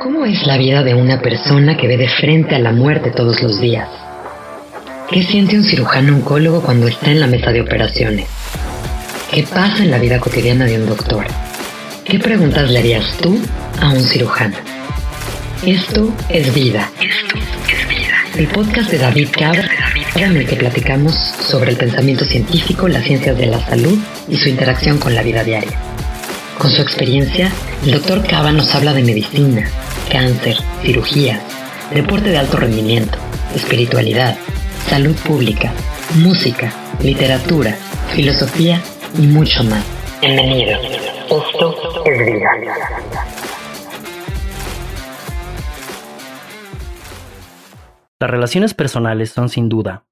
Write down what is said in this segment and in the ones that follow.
¿Cómo es la vida de una persona que ve de frente a la muerte todos los días? ¿Qué siente un cirujano oncólogo cuando está en la mesa de operaciones? ¿Qué pasa en la vida cotidiana de un doctor? ¿Qué preguntas le harías tú a un cirujano? Esto es vida. Esto es vida. El podcast de David Cabra, en el que platicamos sobre el pensamiento científico, las ciencias de la salud y su interacción con la vida diaria. Con su experiencia, el doctor Cava nos habla de medicina, cáncer, cirugía, deporte de alto rendimiento, espiritualidad, salud pública, música, literatura, filosofía y mucho más. Bienvenido. Esto es vida. Las relaciones personales son sin duda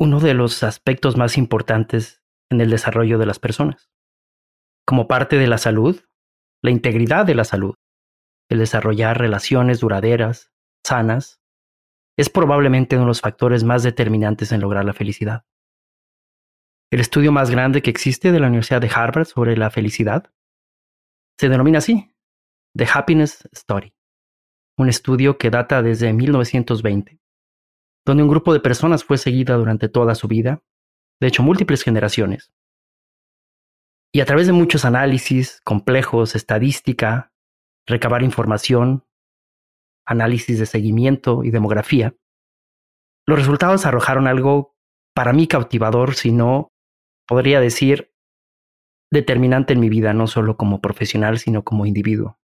uno de los aspectos más importantes en el desarrollo de las personas. Como parte de la salud, la integridad de la salud, el desarrollar relaciones duraderas, sanas, es probablemente uno de los factores más determinantes en lograr la felicidad. El estudio más grande que existe de la Universidad de Harvard sobre la felicidad se denomina así, The Happiness Story, un estudio que data desde 1920, donde un grupo de personas fue seguida durante toda su vida, de hecho múltiples generaciones. Y a través de muchos análisis complejos, estadística, recabar información, análisis de seguimiento y demografía, los resultados arrojaron algo para mí cautivador, sino, podría decir, determinante en mi vida, no solo como profesional, sino como individuo.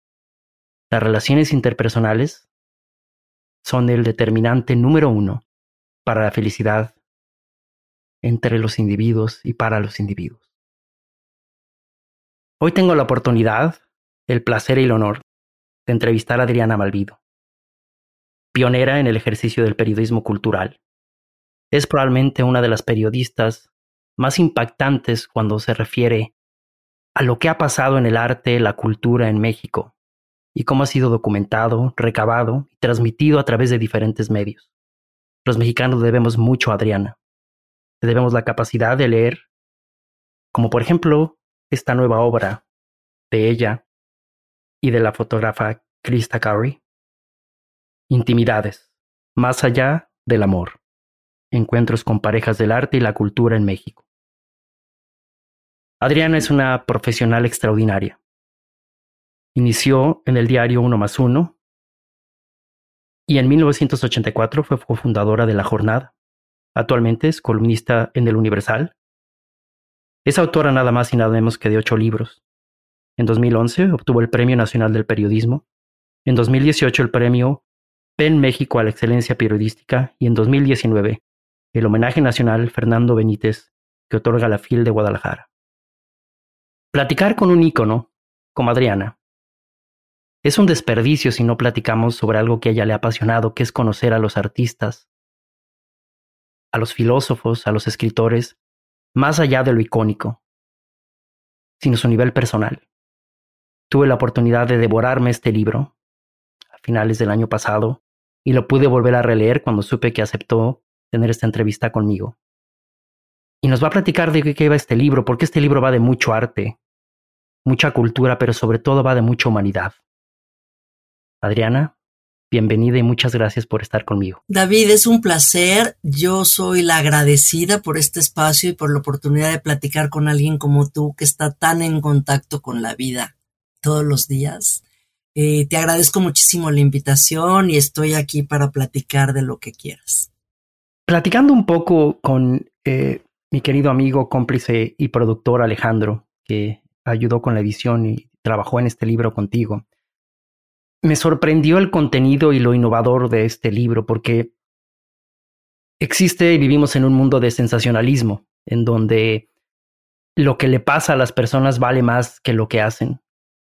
Las relaciones interpersonales son el determinante número uno para la felicidad entre los individuos y para los individuos. Hoy tengo la oportunidad, el placer y el honor de entrevistar a Adriana Malvido, pionera en el ejercicio del periodismo cultural. Es probablemente una de las periodistas más impactantes cuando se refiere a lo que ha pasado en el arte, la cultura en México y cómo ha sido documentado, recabado y transmitido a través de diferentes medios. Los mexicanos debemos mucho a Adriana. Le debemos la capacidad de leer, como por ejemplo esta nueva obra de ella y de la fotógrafa Krista Curry. Intimidades, más allá del amor. Encuentros con parejas del arte y la cultura en México. Adriana es una profesional extraordinaria. Inició en el diario Uno más Uno y en 1984 fue cofundadora de La Jornada. Actualmente es columnista en El Universal. Es autora nada más y nada menos que de ocho libros, en 2011 obtuvo el Premio Nacional del Periodismo. En 2018 el Premio PEN México a la Excelencia Periodística y en 2019 el Homenaje Nacional Fernando Benítez que otorga la FIL de Guadalajara. Platicar con un ícono, como Adriana, es un desperdicio si no platicamos sobre algo que a ella le ha apasionado, que es conocer a los artistas, a los filósofos, a los escritores, más allá de lo icónico, sino su nivel personal. Tuve la oportunidad de devorarme este libro finales del año pasado y lo pude volver a releer cuando supe que aceptó tener esta entrevista conmigo. Y nos va a platicar de qué va este libro, porque este libro va de mucho arte, mucha cultura, pero sobre todo va de mucha humanidad. Adriana, bienvenida y muchas gracias por estar conmigo. David, es un placer. Yo soy la agradecida por este espacio y por la oportunidad de platicar con alguien como tú que está tan en contacto con la vida todos los días. Eh, te agradezco muchísimo la invitación y estoy aquí para platicar de lo que quieras. Platicando un poco con eh, mi querido amigo, cómplice y productor Alejandro, que ayudó con la edición y trabajó en este libro contigo, me sorprendió el contenido y lo innovador de este libro porque existe y vivimos en un mundo de sensacionalismo, en donde lo que le pasa a las personas vale más que lo que hacen.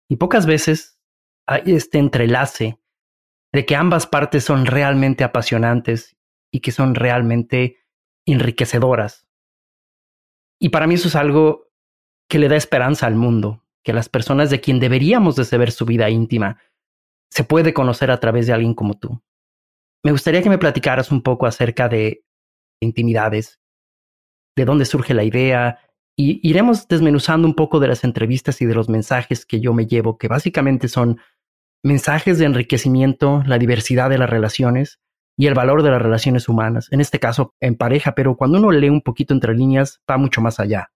Y pocas veces este entrelace de que ambas partes son realmente apasionantes y que son realmente enriquecedoras. Y para mí eso es algo que le da esperanza al mundo, que las personas de quien deberíamos de saber su vida íntima se puede conocer a través de alguien como tú. Me gustaría que me platicaras un poco acerca de intimidades, de dónde surge la idea, y iremos desmenuzando un poco de las entrevistas y de los mensajes que yo me llevo, que básicamente son mensajes de enriquecimiento, la diversidad de las relaciones y el valor de las relaciones humanas, en este caso en pareja, pero cuando uno lee un poquito entre líneas va mucho más allá.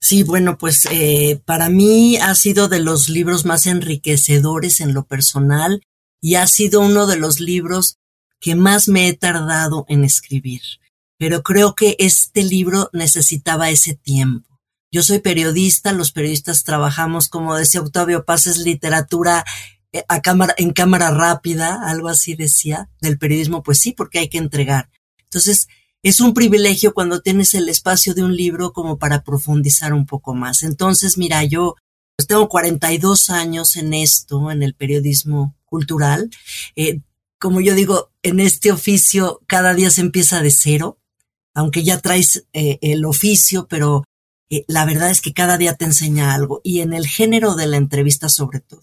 Sí, bueno, pues eh, para mí ha sido de los libros más enriquecedores en lo personal y ha sido uno de los libros que más me he tardado en escribir. Pero creo que este libro necesitaba ese tiempo. Yo soy periodista, los periodistas trabajamos, como decía Octavio Paz, es literatura cámara, en cámara rápida, algo así decía, del periodismo, pues sí, porque hay que entregar. Entonces, es un privilegio cuando tienes el espacio de un libro como para profundizar un poco más. Entonces, mira, yo pues tengo 42 años en esto, en el periodismo cultural. Eh, como yo digo, en este oficio cada día se empieza de cero, aunque ya traes eh, el oficio, pero la verdad es que cada día te enseña algo y en el género de la entrevista sobre todo.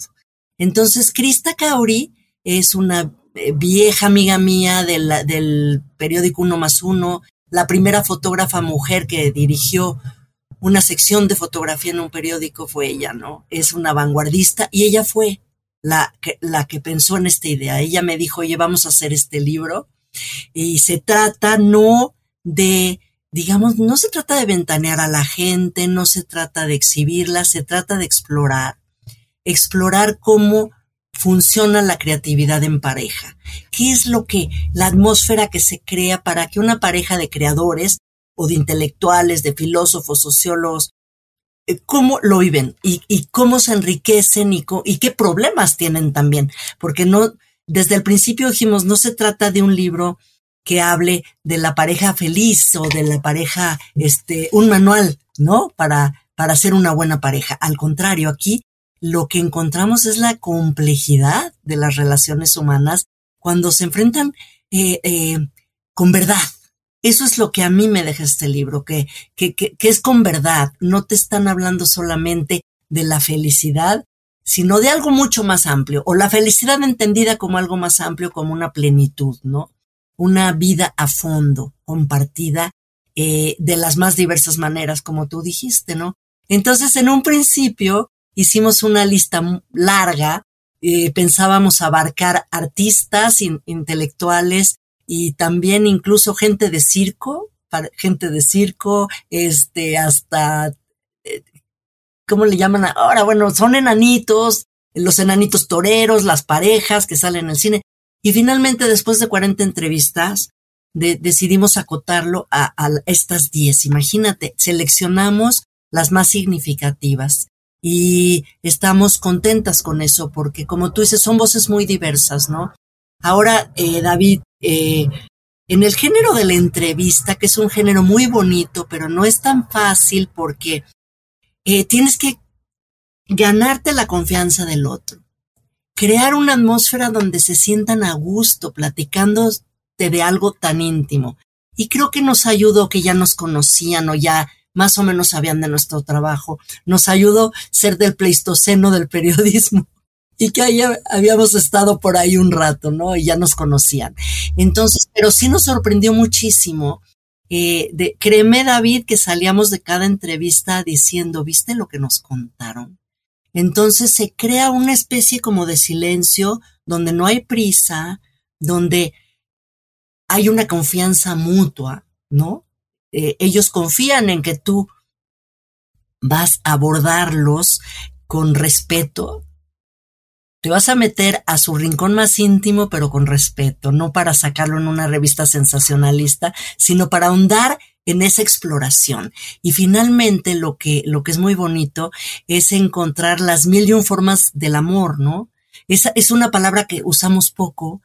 Entonces, Krista Kauri es una eh, vieja amiga mía del periódico Uno más Uno, la primera fotógrafa mujer que dirigió una sección de fotografía en un periódico fue ella, ¿no? Es una vanguardista y ella fue la que, la que pensó en esta idea. Ella me dijo, oye, vamos a hacer este libro y se trata no de, digamos, no se trata de ventanear a la gente, no se trata de exhibirla, se trata de explorar explorar cómo funciona la creatividad en pareja. ¿Qué es lo que, la atmósfera que se crea para que una pareja de creadores o de intelectuales, de filósofos, sociólogos, eh, cómo lo viven y, cómo se enriquecen y, y, qué problemas tienen también? Porque no, desde el principio dijimos, no se trata de un libro que hable de la pareja feliz o de la pareja, este, un manual, ¿no? Para, para ser una buena pareja. Al contrario, aquí lo que encontramos es la complejidad de las relaciones humanas cuando se enfrentan eh, eh, con verdad. Eso es lo que a mí me deja este libro, que, que, que, es con verdad. No te están hablando solamente de la felicidad, sino de algo mucho más amplio, o la felicidad entendida como algo más amplio, como una plenitud, ¿no? Una vida a fondo, compartida, eh, de las más diversas maneras, como tú dijiste, ¿no? Entonces, en un principio, hicimos una lista larga, eh, pensábamos abarcar artistas, intelectuales y también incluso gente de circo, gente de circo, este, hasta, eh, ¿cómo le llaman ahora? Bueno, son enanitos, los enanitos toreros, las parejas que salen al cine. Y finalmente, después de 40 entrevistas, decidimos acotarlo a, a estas 10. Imagínate, seleccionamos las más significativas y estamos contentas con eso porque como tú dices son voces muy diversas, ¿no? Ahora, eh, David, eh, en el género de la entrevista, que es un género muy bonito, pero no es tan fácil porque eh, tienes que ganarte la confianza del otro, crear una atmósfera donde se sientan a gusto platicándote de algo tan íntimo. Y creo que nos ayudó que ya nos conocían o ya más o menos sabían de nuestro trabajo. Nos ayudó ser del pleistoceno del periodismo y que ahí habíamos estado por ahí un rato, ¿no? Y ya nos conocían. Entonces, pero sí nos sorprendió muchísimo. Eh, de, créeme, David, que salíamos de cada entrevista diciendo, ¿viste lo que nos contaron? Entonces se crea una especie como de silencio donde no hay prisa, donde hay una confianza mutua, ¿no? Eh, ellos confían en que tú vas a abordarlos con respeto, te vas a meter a su rincón más íntimo, pero con respeto, no para sacarlo en una revista sensacionalista, sino para ahondar en esa exploración. Y finalmente lo que, lo que es muy bonito es encontrar las mil y un formas del amor, ¿no? Esa es una palabra que usamos poco,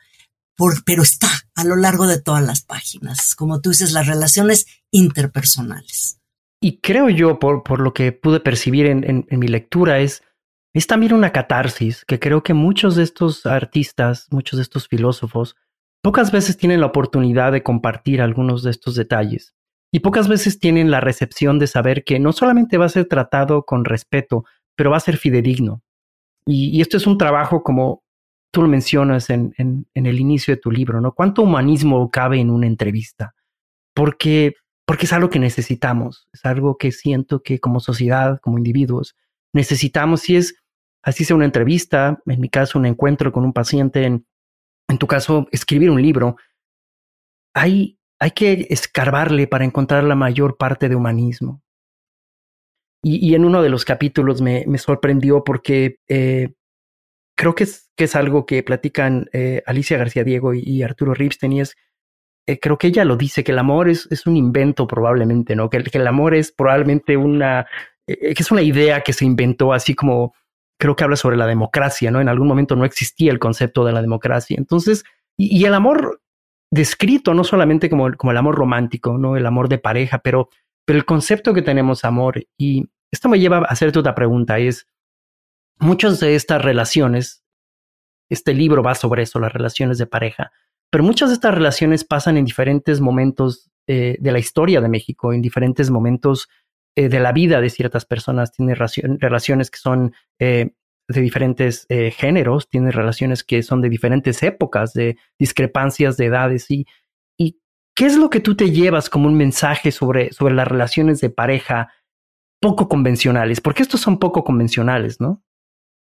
pero está a lo largo de todas las páginas. Como tú dices, las relaciones interpersonales. Y creo yo, por, lo que pude percibir en, mi lectura, es, es también una catarsis que creo que muchos de estos artistas, muchos de estos filósofos, pocas veces tienen la oportunidad de compartir algunos de estos detalles. Y pocas veces tienen la recepción de saber que no solamente va a ser tratado con respeto, pero va a ser fidedigno. Y esto es un trabajo como tú lo mencionas en, el inicio de tu libro, ¿no? ¿Cuánto humanismo cabe en una entrevista? Porque, porque es algo que necesitamos, es algo que siento que como sociedad, como individuos, necesitamos y es, así sea una entrevista, en mi caso un encuentro con un paciente, en, en tu caso escribir un libro, hay, hay que escarbarle para encontrar la mayor parte de humanismo. Y, en uno de los capítulos me, me sorprendió porque eh, creo que es, que es algo que platican eh, Alicia García Diego y, Arturo Ripstein y es, eh, creo que ella lo dice, que el amor es, es un invento probablemente, ¿no? Que, que el amor es probablemente una, que es una idea que se inventó así como, creo que habla sobre la democracia, ¿no? En algún momento no existía el concepto de la democracia. Entonces, y, y el amor descrito no solamente como, como el amor romántico, ¿no? El amor de pareja, pero, pero el concepto que tenemos amor. Y esto me lleva a hacerte otra pregunta, es, muchas de estas relaciones, este libro va sobre eso, las relaciones de pareja, pero muchas de estas relaciones pasan en diferentes momentos eh, de la historia de México, en diferentes momentos eh, de la vida de ciertas personas. Tiene relaciones que son eh, de diferentes géneros, tiene relaciones que son de diferentes épocas, de discrepancias de edades. ¿Y, y qué es lo que tú te llevas como un mensaje sobre, sobre las relaciones de pareja poco convencionales? Porque estos son poco convencionales, ¿no?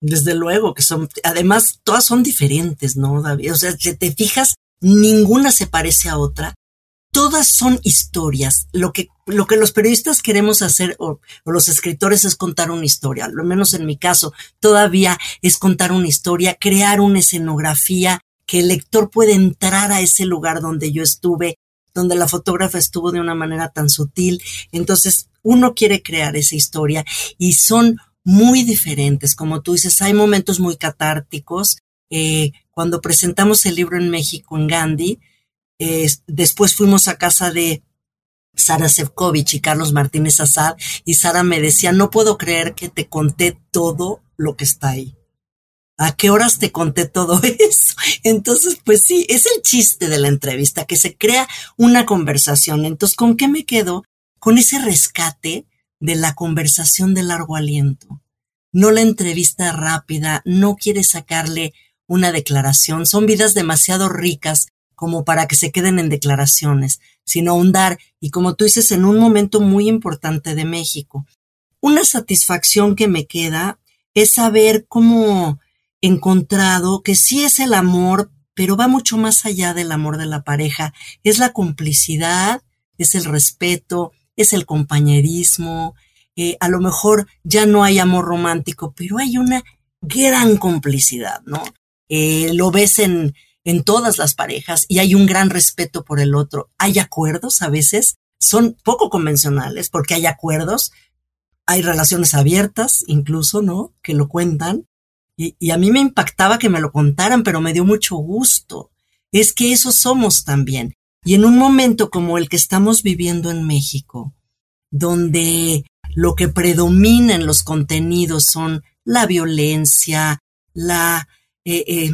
Desde luego que son, además todas son diferentes, ¿no? O sea, si te fijas, ninguna se parece a otra. Todas son historias. Lo que, lo que los periodistas queremos hacer o, o los escritores es contar una historia. Lo menos en mi caso, todavía es contar una historia, crear una escenografía, que el lector puede entrar a ese lugar donde yo estuve, donde la fotógrafa estuvo de una manera tan sutil. Entonces, uno quiere crear esa historia y son muy diferentes. Como tú dices, hay momentos muy catárticos. Eh, cuando presentamos el libro en México, en Gandhi, después fuimos a casa de Sara Sefcovic y Carlos Martínez Azad, y Sara me decía, no puedo creer que te conté todo lo que está ahí. ¿A qué horas te conté todo eso? Entonces, pues sí, es el chiste de la entrevista, que se crea una conversación. Entonces, ¿con qué me quedo? Con ese rescate de la conversación de largo aliento. No la entrevista rápida, no quiere sacarle una declaración. Son vidas demasiado ricas como para que se queden en declaraciones, sino ahondar y como tú dices, en un momento muy importante de México. Una satisfacción que me queda es saber cómo encontrado que sí es el amor, pero va mucho más allá del amor de la pareja. Es la complicidad, es el respeto, es el compañerismo, eh, a lo mejor ya no hay amor romántico, pero hay una gran complicidad, ¿no? Eh, lo ves en, en todas las parejas y hay un gran respeto por el otro. Hay acuerdos a veces, son poco convencionales porque hay acuerdos, hay relaciones abiertas incluso, ¿no? Que lo cuentan. Y, y a mí me impactaba que me lo contaran, pero me dio mucho gusto. Es que eso somos también. Y en un momento como el que estamos viviendo en México, donde lo que predomina en los contenidos son la violencia, la, eh, eh,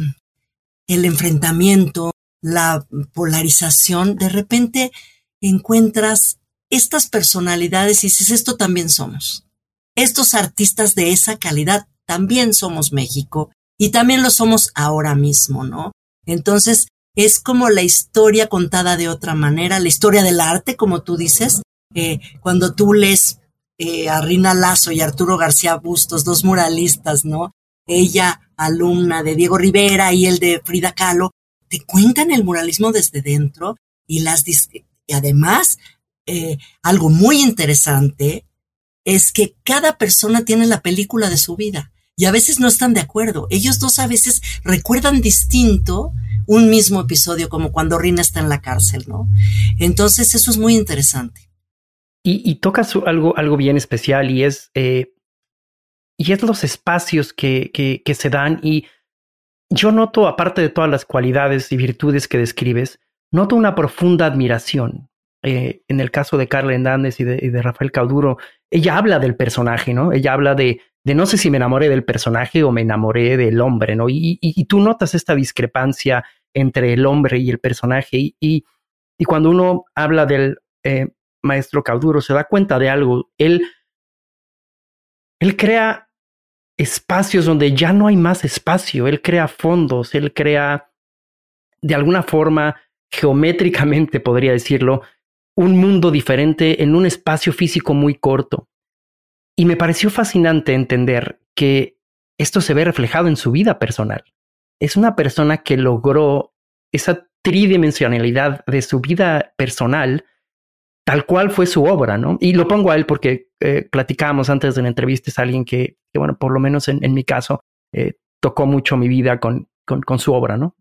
el enfrentamiento, la polarización, de repente encuentras estas personalidades y dices, esto también somos. Estos artistas de esa calidad también somos México y también lo somos ahora mismo, ¿no? Entonces, es como la historia contada de otra manera, la historia del arte, como tú dices, eh, cuando tú lees eh, a Rina Lazo y Arturo García Bustos, dos muralistas, ¿no? Ella, alumna de Diego Rivera y el de Frida Kahlo, te cuentan el muralismo desde dentro y las y además eh, algo muy interesante es que cada persona tiene la película de su vida y a veces no están de acuerdo. Ellos dos a veces recuerdan distinto un mismo episodio, como cuando Rina está en la cárcel, ¿no? Entonces eso es muy interesante. Y, y tocas algo, algo bien especial y es, eh, y es los espacios que, que, se dan. Y yo noto, aparte de todas las cualidades y virtudes que describes, noto una profunda admiración. Eh, en el caso de Carla Hernández y de, y de, Rafael Cauduro, ella habla del personaje, ¿no? Ella habla de, de no sé si me enamoré del personaje o me enamoré del hombre, ¿no? Y, tú notas esta discrepancia entre el hombre y el personaje. Y cuando uno habla del eh, maestro Cauduro se da cuenta de algo. Él, él crea espacios donde ya no hay más espacio. Él crea fondos, él crea de alguna forma, geométricamente podría decirlo, un mundo diferente en un espacio físico muy corto. Y me pareció fascinante entender que esto se ve reflejado en su vida personal. Es una persona que logró esa tridimensionalidad de su vida personal tal cual fue su obra, ¿no? Y lo pongo a él porque eh, platicábamos antes de la entrevista, es alguien que, bueno, por lo menos en, mi caso, eh, tocó mucho mi vida con, con, su obra, ¿no?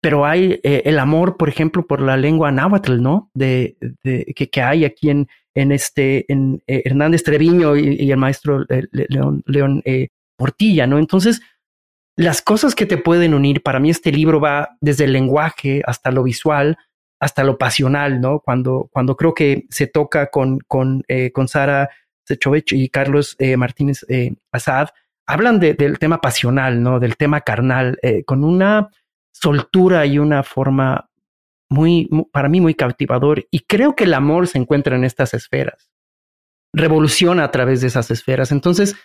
Pero hay eh, el amor, por ejemplo, por la lengua náhuatl, ¿no? De, que, que, hay aquí en, en este, en Hernández Treviño y, el maestro León, León Portilla, ¿no? Entonces, las cosas que te pueden unir, para mí este libro va desde el lenguaje hasta lo visual, hasta lo pasional, ¿no? Cuando, cuando creo que se toca con, con, eh, con Sara Sechovich y Carlos eh, Martínez eh, Asad, hablan del tema pasional, ¿no? Del tema carnal, con una soltura y una forma muy, para mí, muy cautivador. Y creo que el amor se encuentra en estas esferas. Revoluciona a través de esas esferas. Entonces,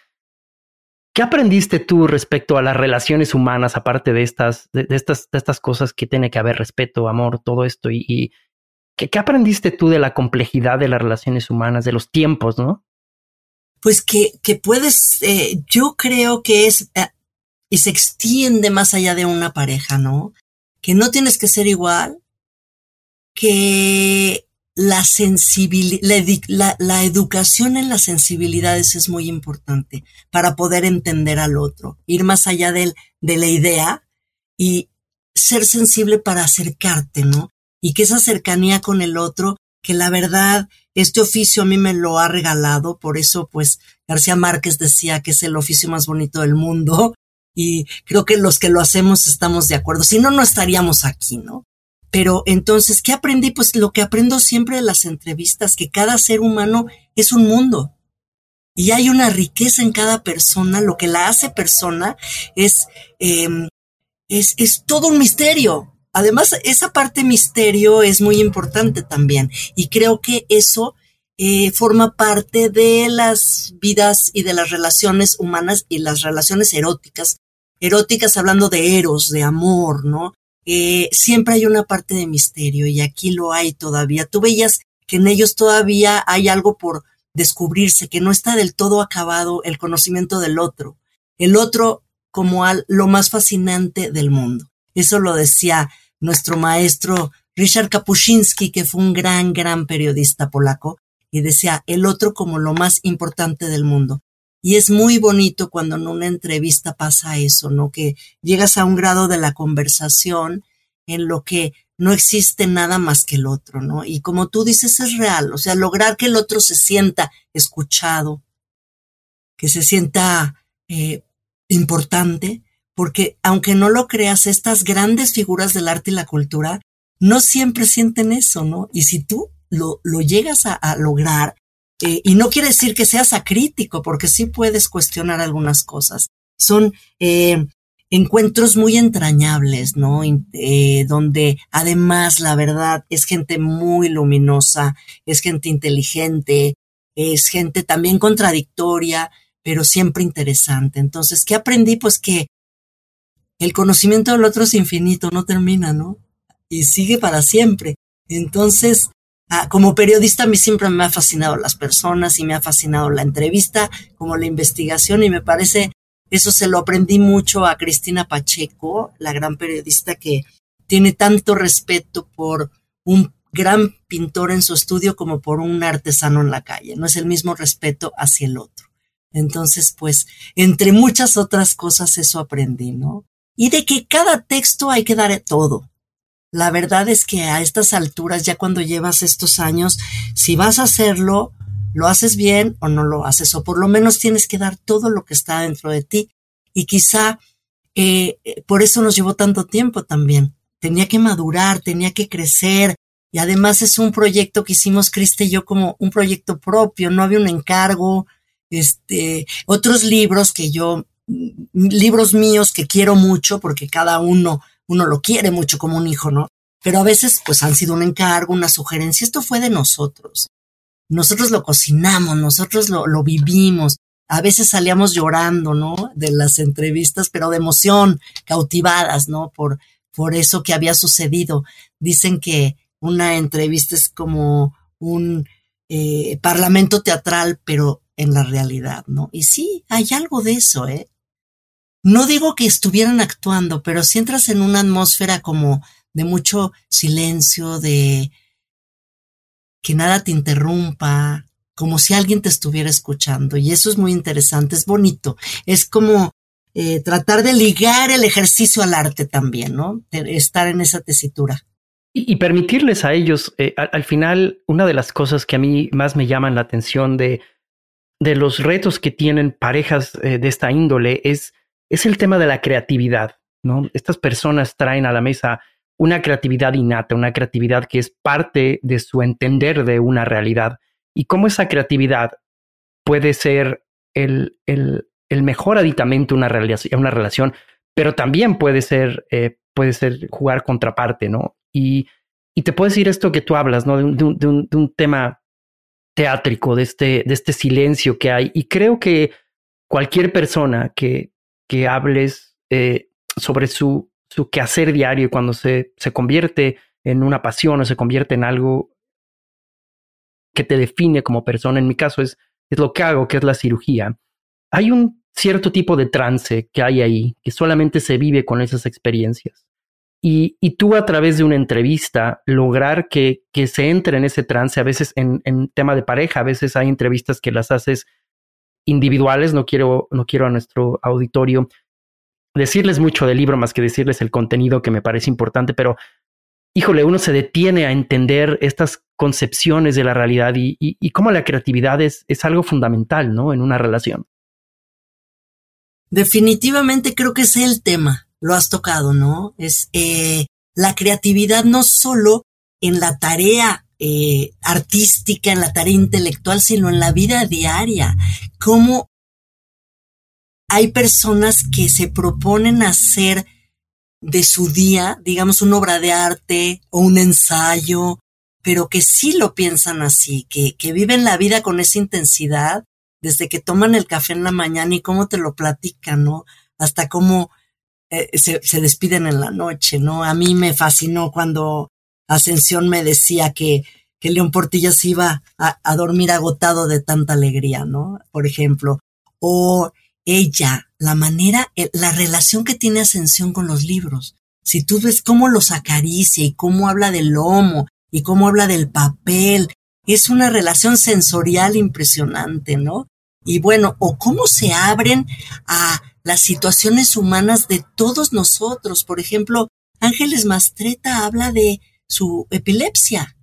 ¿Qué aprendiste tú respecto a las relaciones humanas, aparte de estas, de, estas, de estas cosas que tiene que haber respeto, amor, todo esto? Y, ¿qué, aprendiste tú de la complejidad de las relaciones humanas, de los tiempos, no? Pues que, que puedes, eh, yo creo que es, eh, y se extiende más allá de una pareja, ¿no? Que no tienes que ser igual, que la sensibilidad, la, educación en las sensibilidades es muy importante para poder entender al otro, ir más allá de, de la idea y ser sensible para acercarte, ¿no? Y que esa cercanía con el otro, que la verdad, este oficio a mí me lo ha regalado, por eso pues García Márquez decía que es el oficio más bonito del mundo y creo que los que lo hacemos estamos de acuerdo, si no, no estaríamos aquí, ¿no? Pero entonces, ¿qué aprendí? Pues lo que aprendo siempre de las entrevistas, que cada ser humano es un mundo. Y hay una riqueza en cada persona. Lo que la hace persona es, em, es, es todo un misterio. Además, esa parte misterio es muy importante también. Y creo que eso eh, forma parte de las vidas y de las relaciones humanas y las relaciones eróticas. Eróticas hablando de eros, de amor, ¿no? Eh, siempre hay una parte de misterio y aquí lo hay todavía. Tú veías que en ellos todavía hay algo por descubrirse, que no está del todo acabado el conocimiento del otro. El otro como al, lo más fascinante del mundo. Eso lo decía nuestro maestro Richard Kapuscinski, que fue un gran, gran periodista polaco, y decía el otro como lo más importante del mundo. Y es muy bonito cuando en una entrevista pasa eso, ¿no? Que llegas a un grado de la conversación en lo que no existe nada más que el otro, ¿no? Y como tú dices, es real, o sea, lograr que el otro se sienta escuchado, que se sienta eh, importante, porque aunque no lo creas, estas grandes figuras del arte y la cultura no siempre sienten eso, ¿no? Y si tú lo, lo llegas a, a lograr, eh, y no quiere decir que seas acrítico, porque sí puedes cuestionar algunas cosas. Son eh, encuentros muy entrañables, ¿no? Eh, donde además la verdad es gente muy luminosa, es gente inteligente, es gente también contradictoria, pero siempre interesante. Entonces, ¿qué aprendí? Pues que el conocimiento del otro es infinito, no termina, ¿no? Y sigue para siempre. Entonces, Ah, como periodista a mí siempre me ha fascinado las personas y me ha fascinado la entrevista, como la investigación y me parece, eso se lo aprendí mucho a Cristina Pacheco, la gran periodista que tiene tanto respeto por un gran pintor en su estudio como por un artesano en la calle. No es el mismo respeto hacia el otro. Entonces, pues, entre muchas otras cosas eso aprendí, ¿no? Y de que cada texto hay que dar todo. La verdad es que a estas alturas, ya cuando llevas estos años, si vas a hacerlo, lo haces bien o no lo haces, o por lo menos tienes que dar todo lo que está dentro de ti. Y quizá eh, por eso nos llevó tanto tiempo también. Tenía que madurar, tenía que crecer. Y además es un proyecto que hicimos Criste y yo como un proyecto propio, no había un encargo. Este, otros libros que yo, libros míos que quiero mucho porque cada uno uno lo quiere mucho como un hijo, ¿no? Pero a veces pues han sido un encargo, una sugerencia. Esto fue de nosotros. Nosotros lo cocinamos, nosotros lo, lo vivimos. A veces salíamos llorando, ¿no? De las entrevistas, pero de emoción, cautivadas, ¿no? Por, por eso que había sucedido. Dicen que una entrevista es como un eh, parlamento teatral, pero en la realidad, ¿no? Y sí, hay algo de eso, ¿eh? No digo que estuvieran actuando, pero si entras en una atmósfera como de mucho silencio, de que nada te interrumpa, como si alguien te estuviera escuchando. Y eso es muy interesante, es bonito. Es como eh, tratar de ligar el ejercicio al arte también, ¿no? estar en esa tesitura. Y, permitirles a ellos, eh, al, final, una de las cosas que a mí más me llaman la atención de, de los retos que tienen parejas eh, de esta índole es, es el tema de la creatividad, ¿no? Estas personas traen a la mesa una creatividad innata, una creatividad que es parte de su entender de una realidad y cómo esa creatividad puede ser el, el, el mejor aditamento a una, una relación, pero también puede ser, eh, puede ser jugar contraparte, ¿no? Y, y te puedo decir esto que tú hablas, ¿no? De un, de un, de un tema teátrico, de este, de este silencio que hay. Y creo que cualquier persona que, que hables eh, sobre su, su quehacer diario cuando se, se convierte en una pasión o se convierte en algo que te define como persona, en mi caso es, es lo que hago, que es la cirugía. Hay un cierto tipo de trance que hay ahí, que solamente se vive con esas experiencias. Y, y tú a través de una entrevista lograr que, que se entre en ese trance, a veces en, en, tema de pareja, a veces hay entrevistas que las haces individuales, no quiero, no quiero a nuestro auditorio decirles mucho del libro más que decirles el contenido que me parece importante, pero híjole, uno se detiene a entender estas concepciones de la realidad y, y, cómo la creatividad es, es, algo fundamental, ¿no? En una relación. Definitivamente creo que es el tema, lo has tocado, ¿no? Es eh, la creatividad no solo en la tarea eh, artística, en la tarea intelectual, sino en la vida diaria. Cómo hay personas que se proponen hacer de su día, digamos, una obra de arte o un ensayo, pero que sí lo piensan así, que, que viven la vida con esa intensidad, desde que toman el café en la mañana y cómo te lo platican, ¿no? Hasta cómo eh, se, se, despiden en la noche, ¿no? A mí me fascinó cuando Ascensión me decía que, que León Portilla se iba a, a dormir agotado de tanta alegría, ¿no? Por ejemplo. O ella, la manera, eh, la relación que tiene Ascensión con los libros. Si tú ves cómo los acaricia y cómo habla del lomo y cómo habla del papel, es una relación sensorial impresionante, ¿no? Y bueno, o cómo se abren a las situaciones humanas de todos nosotros. Por ejemplo, Ángeles Mastreta habla de su epilepsia,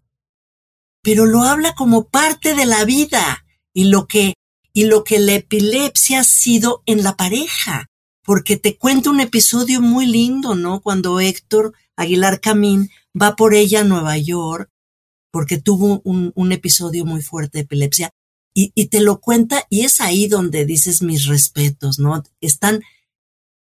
pero lo habla como parte de la vida y lo que y lo que la epilepsia ha sido en la pareja, porque te cuento un episodio muy lindo, ¿no? Cuando Héctor Aguilar Camín va por ella a Nueva York, porque tuvo un, un episodio muy fuerte de epilepsia, y, y, te lo cuenta, y es ahí donde dices mis respetos, ¿no? Están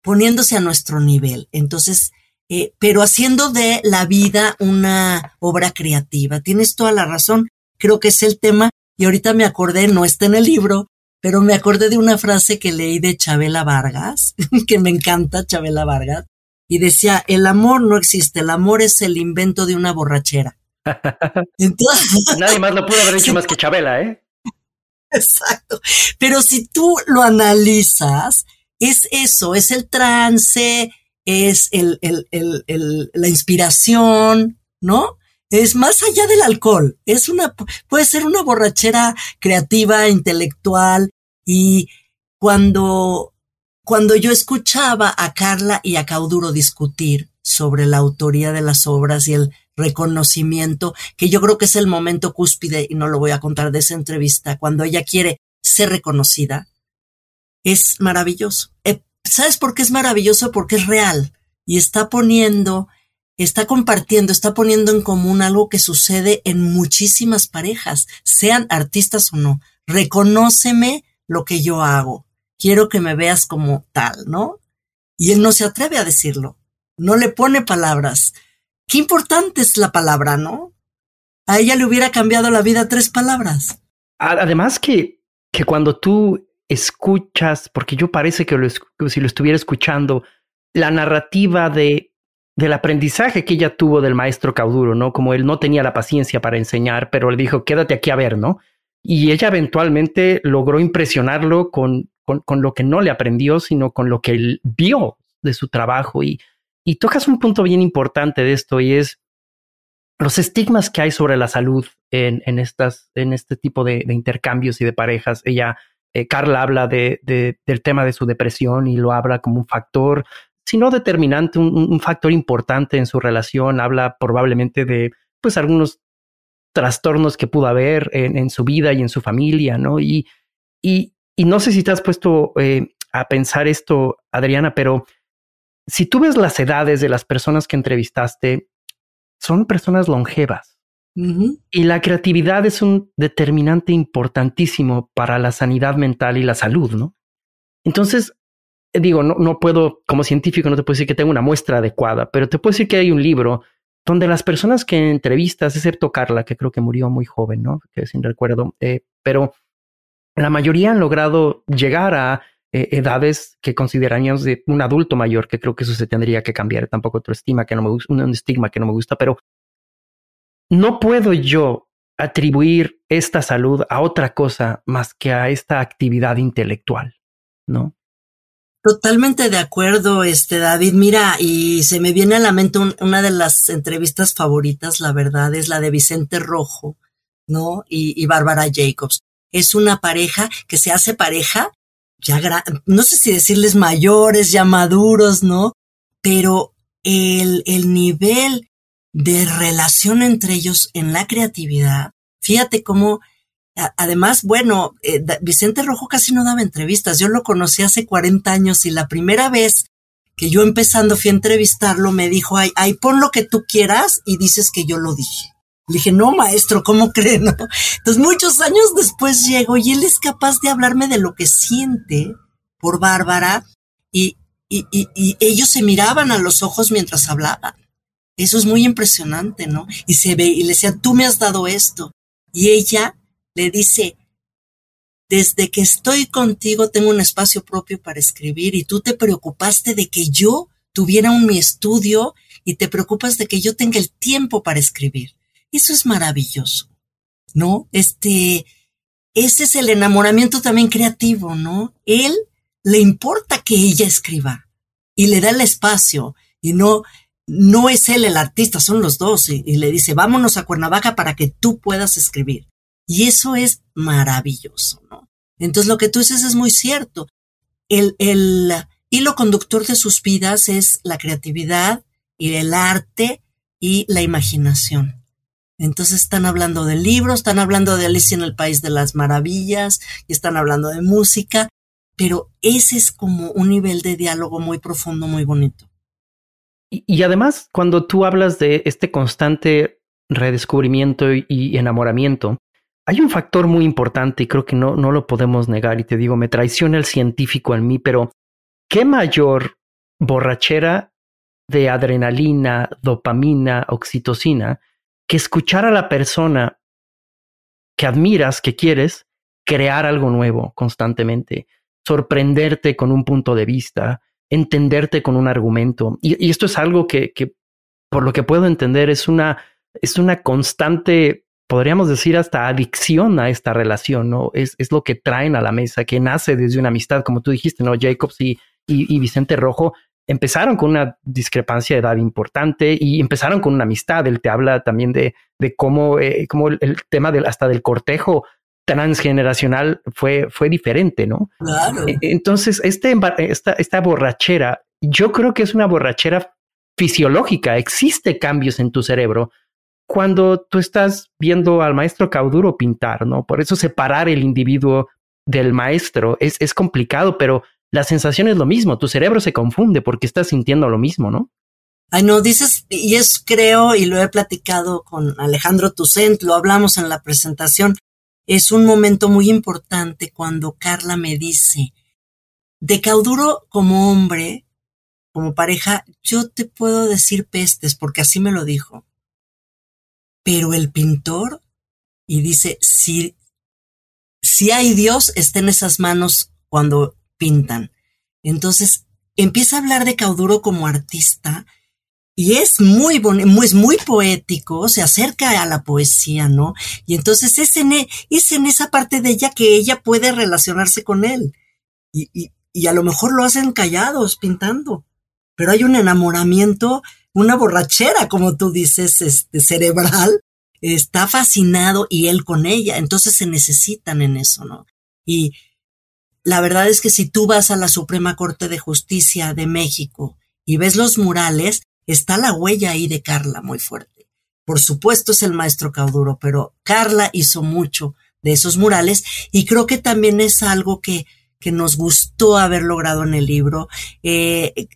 poniéndose a nuestro nivel. Entonces, eh, pero haciendo de la vida una obra creativa. Tienes toda la razón. Creo que es el tema. Y ahorita me acordé, no está en el libro, pero me acordé de una frase que leí de Chabela Vargas, que me encanta Chabela Vargas, y decía, el amor no existe, el amor es el invento de una borrachera. Entonces, Nadie más lo pudo haber dicho más que Chabela, ¿eh? Exacto. Pero si tú lo analizas, es eso, es el trance, es el, el, el, la inspiración, ¿no? es más allá del alcohol, es una, puede ser una borrachera creativa, intelectual, y cuando, cuando yo escuchaba a Carla y a Cauduro discutir sobre la autoría de las obras y el reconocimiento, que yo creo que es el momento cúspide, y no lo voy a contar de esa entrevista, cuando ella quiere ser reconocida, es maravilloso. Eh, ¿Sabes por qué es maravilloso? Porque es real y está poniendo está compartiendo, está poniendo en común algo que sucede en muchísimas parejas, sean artistas o no. Reconóceme lo que yo hago. Quiero que me veas como tal, ¿no? Y él no se atreve a decirlo. No le pone palabras. Qué importante es la palabra, ¿no? A ella le hubiera cambiado la vida tres palabras. Además que, que cuando tú escuchas, porque yo parece que, lo, si lo estuviera escuchando, la narrativa de del aprendizaje que ella tuvo del maestro Cauduro, ¿no? Como él no tenía la paciencia para enseñar, pero le dijo, quédate aquí a ver, ¿no? Y ella eventualmente logró impresionarlo con, con, con, lo que no le aprendió, sino con lo que él vio de su trabajo. Y, y tocas un punto bien importante de esto y es los estigmas que hay sobre la salud en, en, estas, en este tipo de, intercambios y de parejas. Ella, eh, Carla habla de, de, del tema de su depresión y lo habla como un factor, si no determinante, un, factor importante en su relación. Habla probablemente de pues algunos trastornos que pudo haber en, en su vida y en su familia, ¿no? Y, y, y no sé si te has puesto eh, a pensar esto, Adriana, pero si tú ves las edades de las personas que entrevistaste, son personas longevas. Y la creatividad es un determinante importantísimo para la sanidad mental y la salud, ¿no? Entonces, digo, no, no puedo, como científico, no te puedo decir que tengo una muestra adecuada, pero te puedo decir que hay un libro donde las personas que entrevistas, excepto Carla, que creo que murió muy joven, ¿no? Que sin recuerdo, eh, pero la mayoría han logrado llegar a eh, edades que consideraríamos de un adulto mayor, que creo que eso se tendría que cambiar. Tampoco otro estima que no me gusta, un estigma que no me gusta, pero no puedo yo atribuir esta salud a otra cosa más que a esta actividad intelectual, ¿no? Totalmente de acuerdo, este David. Mira, y se me viene a la mente un, una de las entrevistas favoritas, la verdad, es la de Vicente Rojo, ¿no? Y, y Bárbara Jacobs. Es una pareja que se hace pareja, ya no sé si decirles mayores, ya maduros, ¿no? Pero el, el nivel de relación entre ellos en la creatividad, fíjate cómo Además, bueno, eh, Vicente Rojo casi no daba entrevistas. Yo lo conocí hace 40 años y la primera vez que yo empezando fui a entrevistarlo me dijo, ay, ay, pon lo que tú quieras y dices que yo lo dije. Le dije, no, maestro, ¿cómo cree? No? Entonces, muchos años después llego y él es capaz de hablarme de lo que siente por Bárbara y, y, y, y ellos se miraban a los ojos mientras hablaban. Eso es muy impresionante, ¿no? Y se ve, y le decía, tú me has dado esto. Y ella le dice, desde que estoy contigo tengo un espacio propio para escribir y tú te preocupaste de que yo tuviera un mi estudio y te preocupas de que yo tenga el tiempo para escribir. Eso es maravilloso, ¿no? Este, ese es el enamoramiento también creativo, ¿no? Él le importa que ella escriba y le da el espacio y no, no es él el artista, son los dos y, le dice, vámonos a Cuernavaca para que tú puedas escribir. Y eso es maravilloso, ¿no? Entonces lo que tú dices es muy cierto. El, el hilo conductor de sus vidas es la creatividad y el arte y la imaginación. Entonces están hablando de libros, están hablando de Alicia en el País de las Maravillas y están hablando de música, pero ese es como un nivel de diálogo muy profundo, muy bonito. Y, además, cuando tú hablas de este constante redescubrimiento y, y enamoramiento, hay un factor muy importante y creo que no, no lo podemos negar y te digo, me traiciona el científico en mí, pero ¿qué mayor borrachera de adrenalina, dopamina, oxitocina que escuchar a la persona que admiras, que quieres, crear algo nuevo constantemente, sorprenderte con un punto de vista, entenderte con un argumento. Y, esto es algo que, por lo que puedo entender, es una, es una constante podríamos decir hasta adicción a esta relación, ¿no? Es, es lo que traen a la mesa, que nace desde una amistad, como tú dijiste, ¿no? Jacobs y, y, y Vicente Rojo empezaron con una discrepancia de edad importante y empezaron con una amistad. Él te habla también de, de cómo, eh, cómo el, el, tema del, hasta del cortejo transgeneracional fue, fue diferente, ¿no? Claro. Entonces, este, esta, esta borrachera, yo creo que es una borrachera fisiológica. Existe cambios en tu cerebro cuando tú estás viendo al maestro Cauduro pintar, ¿no? Por eso separar el individuo del maestro es, es complicado, pero la sensación es lo mismo, tu cerebro se confunde porque estás sintiendo lo mismo, ¿no? Ay, no, dices, y es creo, y lo he platicado con Alejandro Tucent, lo hablamos en la presentación, es un momento muy importante cuando Carla me dice, de Cauduro como hombre, como pareja, yo te puedo decir pestes, porque así me lo dijo pero el pintor, y dice, si, si hay Dios, está en esas manos cuando pintan. Entonces, empieza a hablar de Cauduro como artista, y es muy es muy poético, se acerca a la poesía, ¿no? Y entonces es en, es en esa parte de ella que ella puede relacionarse con él. y, y, y a lo mejor lo hacen callados, pintando, pero hay un enamoramiento, una borrachera, como tú dices, este, cerebral, está fascinado y él con ella, entonces se necesitan en eso, ¿no? Y la verdad es que si tú vas a la Suprema Corte de Justicia de México y ves los murales, está la huella ahí de Carla muy fuerte. Por supuesto es el maestro Cauduro, pero Carla hizo mucho de esos murales y creo que también es algo que, que nos gustó haber logrado en el libro. Eh,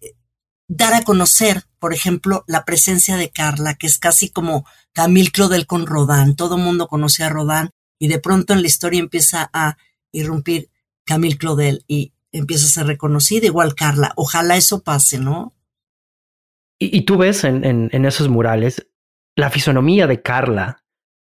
dar a conocer, por ejemplo, la presencia de Carla, que es casi como Camille Claudel con Rodin. Todo mundo conoce a Rodin y de pronto en la historia empieza a irrumpir Camille Claudel y empieza a ser reconocida, igual Carla. Ojalá eso pase, ¿no? Y, tú ves en, esos murales la fisonomía de Carla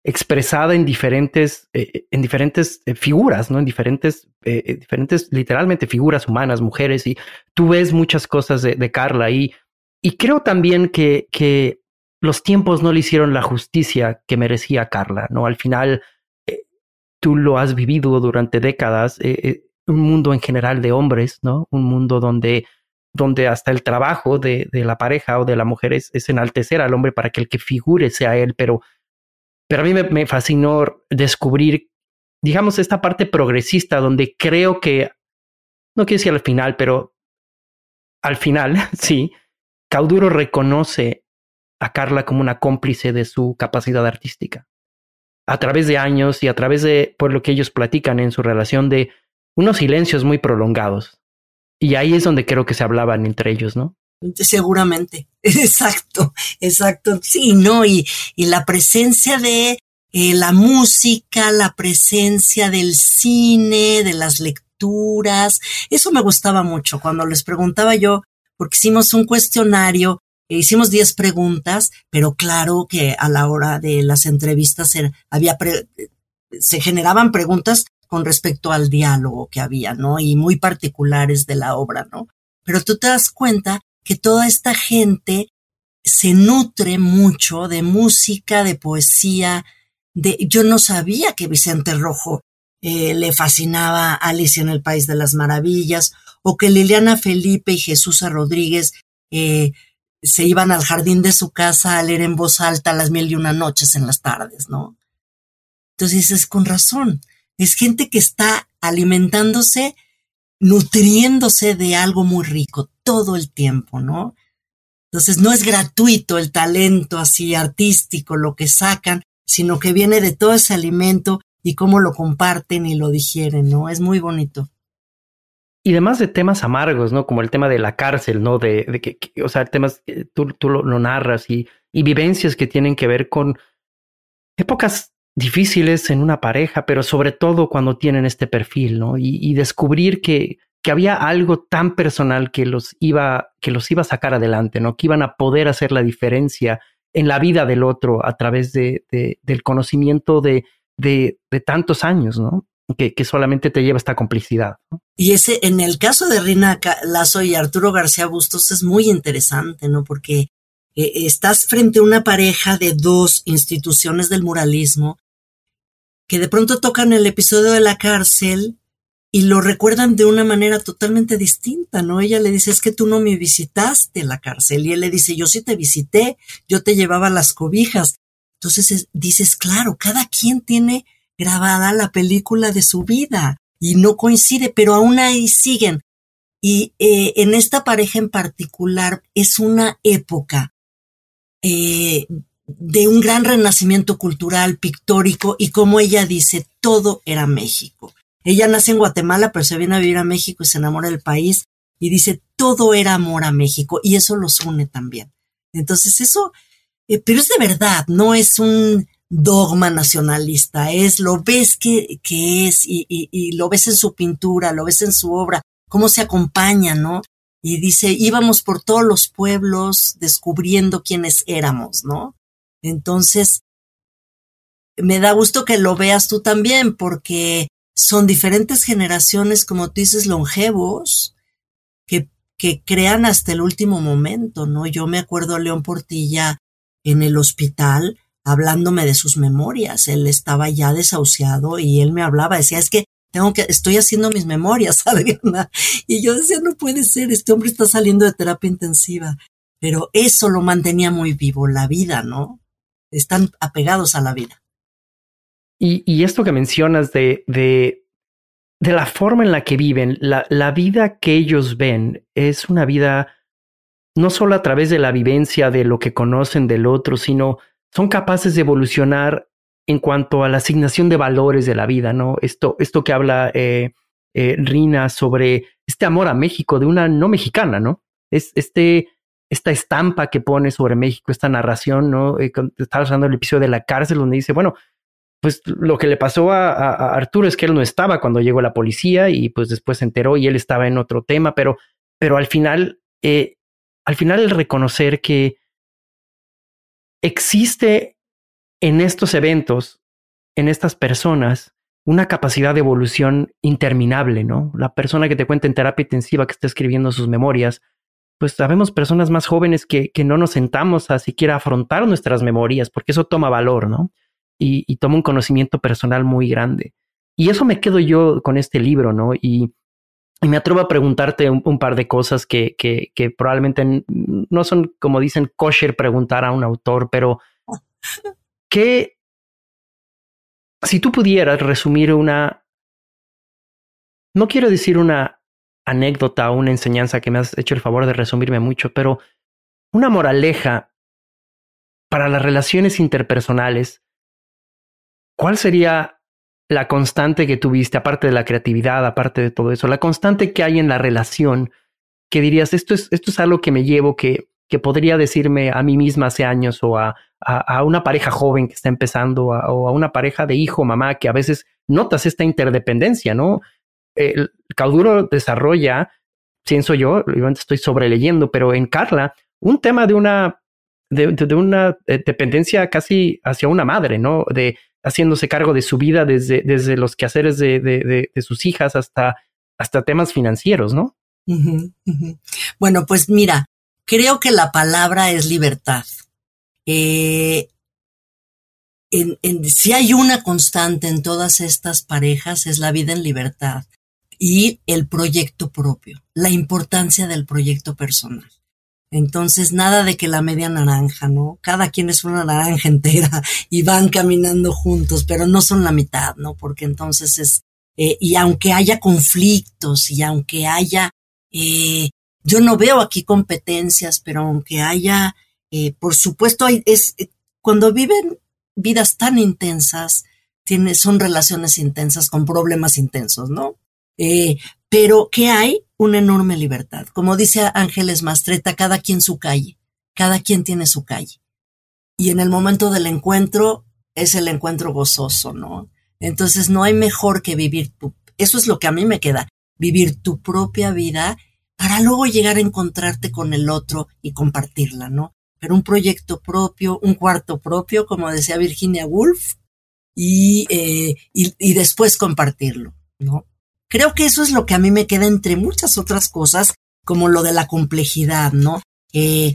expresada en diferentes, eh, en diferentes eh, figuras, ¿no? En diferentes, eh, diferentes, literalmente figuras humanas, mujeres, y tú ves muchas cosas de, de Carla y, y creo también que, que los tiempos no le hicieron la justicia que merecía Carla, ¿no? Al final, tú lo has vivido durante décadas, un mundo en general de hombres, ¿no? Un mundo donde donde hasta el trabajo de, de la pareja o de la mujer es, es, enaltecer al hombre para que el que figure sea él, pero pero a mí me, fascinó descubrir, digamos, esta parte progresista donde creo que, no quiero decir al final, pero al final, sí, Cauduro reconoce a Carla como una cómplice de su capacidad artística. A través de años y a través de, por lo que ellos platican en su relación, de unos silencios muy prolongados. Y ahí es donde creo que se hablaban entre ellos, ¿no? Seguramente, exacto, exacto, sí, ¿no? Y, y la presencia de eh, la música, la presencia del cine, de las lecturas, eso me gustaba mucho cuando les preguntaba yo, porque hicimos un cuestionario, e hicimos 10 preguntas, pero claro que a la hora de las entrevistas había se generaban preguntas con respecto al diálogo que había, ¿no? Y muy particulares de la obra, ¿no? Pero tú te das cuenta que toda esta gente se nutre mucho de música, de poesía, de yo no sabía que Vicente Rojo eh, le fascinaba Alicia en el País de las Maravillas, o que Liliana Felipe y Jesús Rodríguez eh, se iban al jardín de su casa a leer en voz alta las mil y una noches en las tardes, ¿no? Entonces es con razón. Es gente que está alimentándose nutriéndose de algo muy rico todo el tiempo, ¿no? Entonces no es gratuito el talento así artístico, lo que sacan, sino que viene de todo ese alimento y cómo lo comparten y lo digieren, ¿no? Es muy bonito. Y además de temas amargos, ¿no? Como el tema de la cárcel, ¿no? De, de que, o sea, temas, que tú, tú lo, narras y vivencias que tienen que ver con épocas difíciles en una pareja, pero sobre todo cuando tienen este perfil, ¿no? Y, descubrir que, que, había algo tan personal que los iba, que los iba a sacar adelante, ¿no? Que iban a poder hacer la diferencia en la vida del otro a través de, del conocimiento de, de, tantos años, ¿no? Que, que, solamente te lleva esta complicidad. Y ese, en el caso de Rina Lazo y Arturo García Bustos es muy interesante, ¿no? Porque eh, estás frente a una pareja de dos instituciones del muralismo que de pronto tocan el episodio de la cárcel y lo recuerdan de una manera totalmente distinta, ¿no? Ella le dice, es que tú no me visitaste la cárcel. Y él le dice, yo sí te visité, yo te llevaba las cobijas. Entonces dices, claro, cada quien tiene grabada la película de su vida y no coincide, pero aún ahí siguen. Y eh, en esta pareja en particular es una época eh, de un gran renacimiento cultural, pictórico, y como ella dice, todo era México. Ella nace en Guatemala, pero se viene a vivir a México y se enamora del país, y dice, todo era amor a México, y eso los une también. Entonces eso, eh, pero es de verdad, no es un dogma nacionalista, es lo ves que, que es, y, y, y lo ves en su pintura, lo ves en su obra, cómo se acompaña, ¿no? Y dice, íbamos por todos los pueblos descubriendo quiénes éramos, ¿no? Entonces, me da gusto que lo veas tú también, porque son diferentes generaciones, como tú dices, longevos, que, que crean hasta el último momento, ¿no? Yo me acuerdo a León Portilla en el hospital hablándome de sus memorias. Él estaba ya desahuciado y él me hablaba, decía, es que tengo que, estoy haciendo mis memorias, Adriana. Y yo decía, no puede ser, este hombre está saliendo de terapia intensiva. Pero eso lo mantenía muy vivo, la vida, ¿no? Están apegados a la vida. Y, y esto que mencionas de, de, de, la forma en la que viven, la, la vida que ellos ven es una vida no solo a través de la vivencia de lo que conocen del otro, sino son capaces de evolucionar en cuanto a la asignación de valores de la vida, ¿no? Esto, esto que habla eh, eh, Rina sobre este amor a México de una no mexicana, ¿no? Es este, esta estampa que pone sobre México, esta narración, ¿no? Eh, estaba hablando del episodio de la cárcel donde dice, bueno, pues lo que le pasó a, Arturo es que él no estaba cuando llegó la policía y pues después se enteró y él estaba en otro tema, pero, pero al final, eh, al final el reconocer que existe en estos eventos, en estas personas, una capacidad de evolución interminable, ¿no? La persona que te cuenta en terapia intensiva que está escribiendo sus memorias, pues sabemos personas más jóvenes que, que no nos sentamos a siquiera afrontar nuestras memorias, porque eso toma valor, ¿no? Y, toma un conocimiento personal muy grande. Y eso me quedo yo con este libro, ¿no? Y, me atrevo a preguntarte un, par de cosas que, que, probablemente no son, como dicen, kosher preguntar a un autor, pero ¿Qué, si tú pudieras resumir una, no quiero decir una anécdota o una enseñanza que me has hecho el favor de resumirme mucho, pero una moraleja para las relaciones interpersonales, ¿cuál sería la constante que tuviste, aparte de la creatividad, aparte de todo eso, la constante que hay en la relación, que dirías, esto es, esto es algo que me llevo, que, que podría decirme a mí misma hace años o a, a, una pareja joven que está empezando o a una pareja de hijo, mamá, que a veces notas esta interdependencia, ¿no? El Cauduro desarrolla, pienso yo, estoy sobreleyendo, pero en Carla, un tema de una, de, una eh, dependencia casi hacia una madre, ¿no? De haciéndose cargo de su vida desde, desde los quehaceres de, de, de sus hijas hasta, hasta temas financieros, ¿no? Bueno, pues mira, creo que la palabra es libertad. Eh, en, en, si hay una constante en todas estas parejas es la vida en libertad y el proyecto propio, la importancia del proyecto personal. Entonces, nada de que la media naranja, ¿no? Cada quien es una naranja entera y van caminando juntos, pero no son la mitad, ¿no? Porque entonces es, eh, y aunque haya conflictos y aunque haya eh, yo no veo aquí competencias, pero aunque haya, eh, por supuesto, hay, es, eh, cuando viven vidas tan intensas, tiene, son relaciones intensas con problemas intensos, ¿no? Eh, pero que hay una enorme libertad. Como dice Ángeles Mastreta, cada quien su calle, cada quien tiene su calle. Y en el momento del encuentro es el encuentro gozoso, ¿no? Entonces no hay mejor que vivir tu, eso es lo que a mí me queda, vivir tu propia vida para luego llegar a encontrarte con el otro y compartirla, ¿no? Pero un proyecto propio, un cuarto propio, como decía Virginia Woolf, y, eh, y, y, después compartirlo, ¿no? Creo que eso es lo que a mí me queda entre muchas otras cosas, como lo de la complejidad, ¿no? Eh,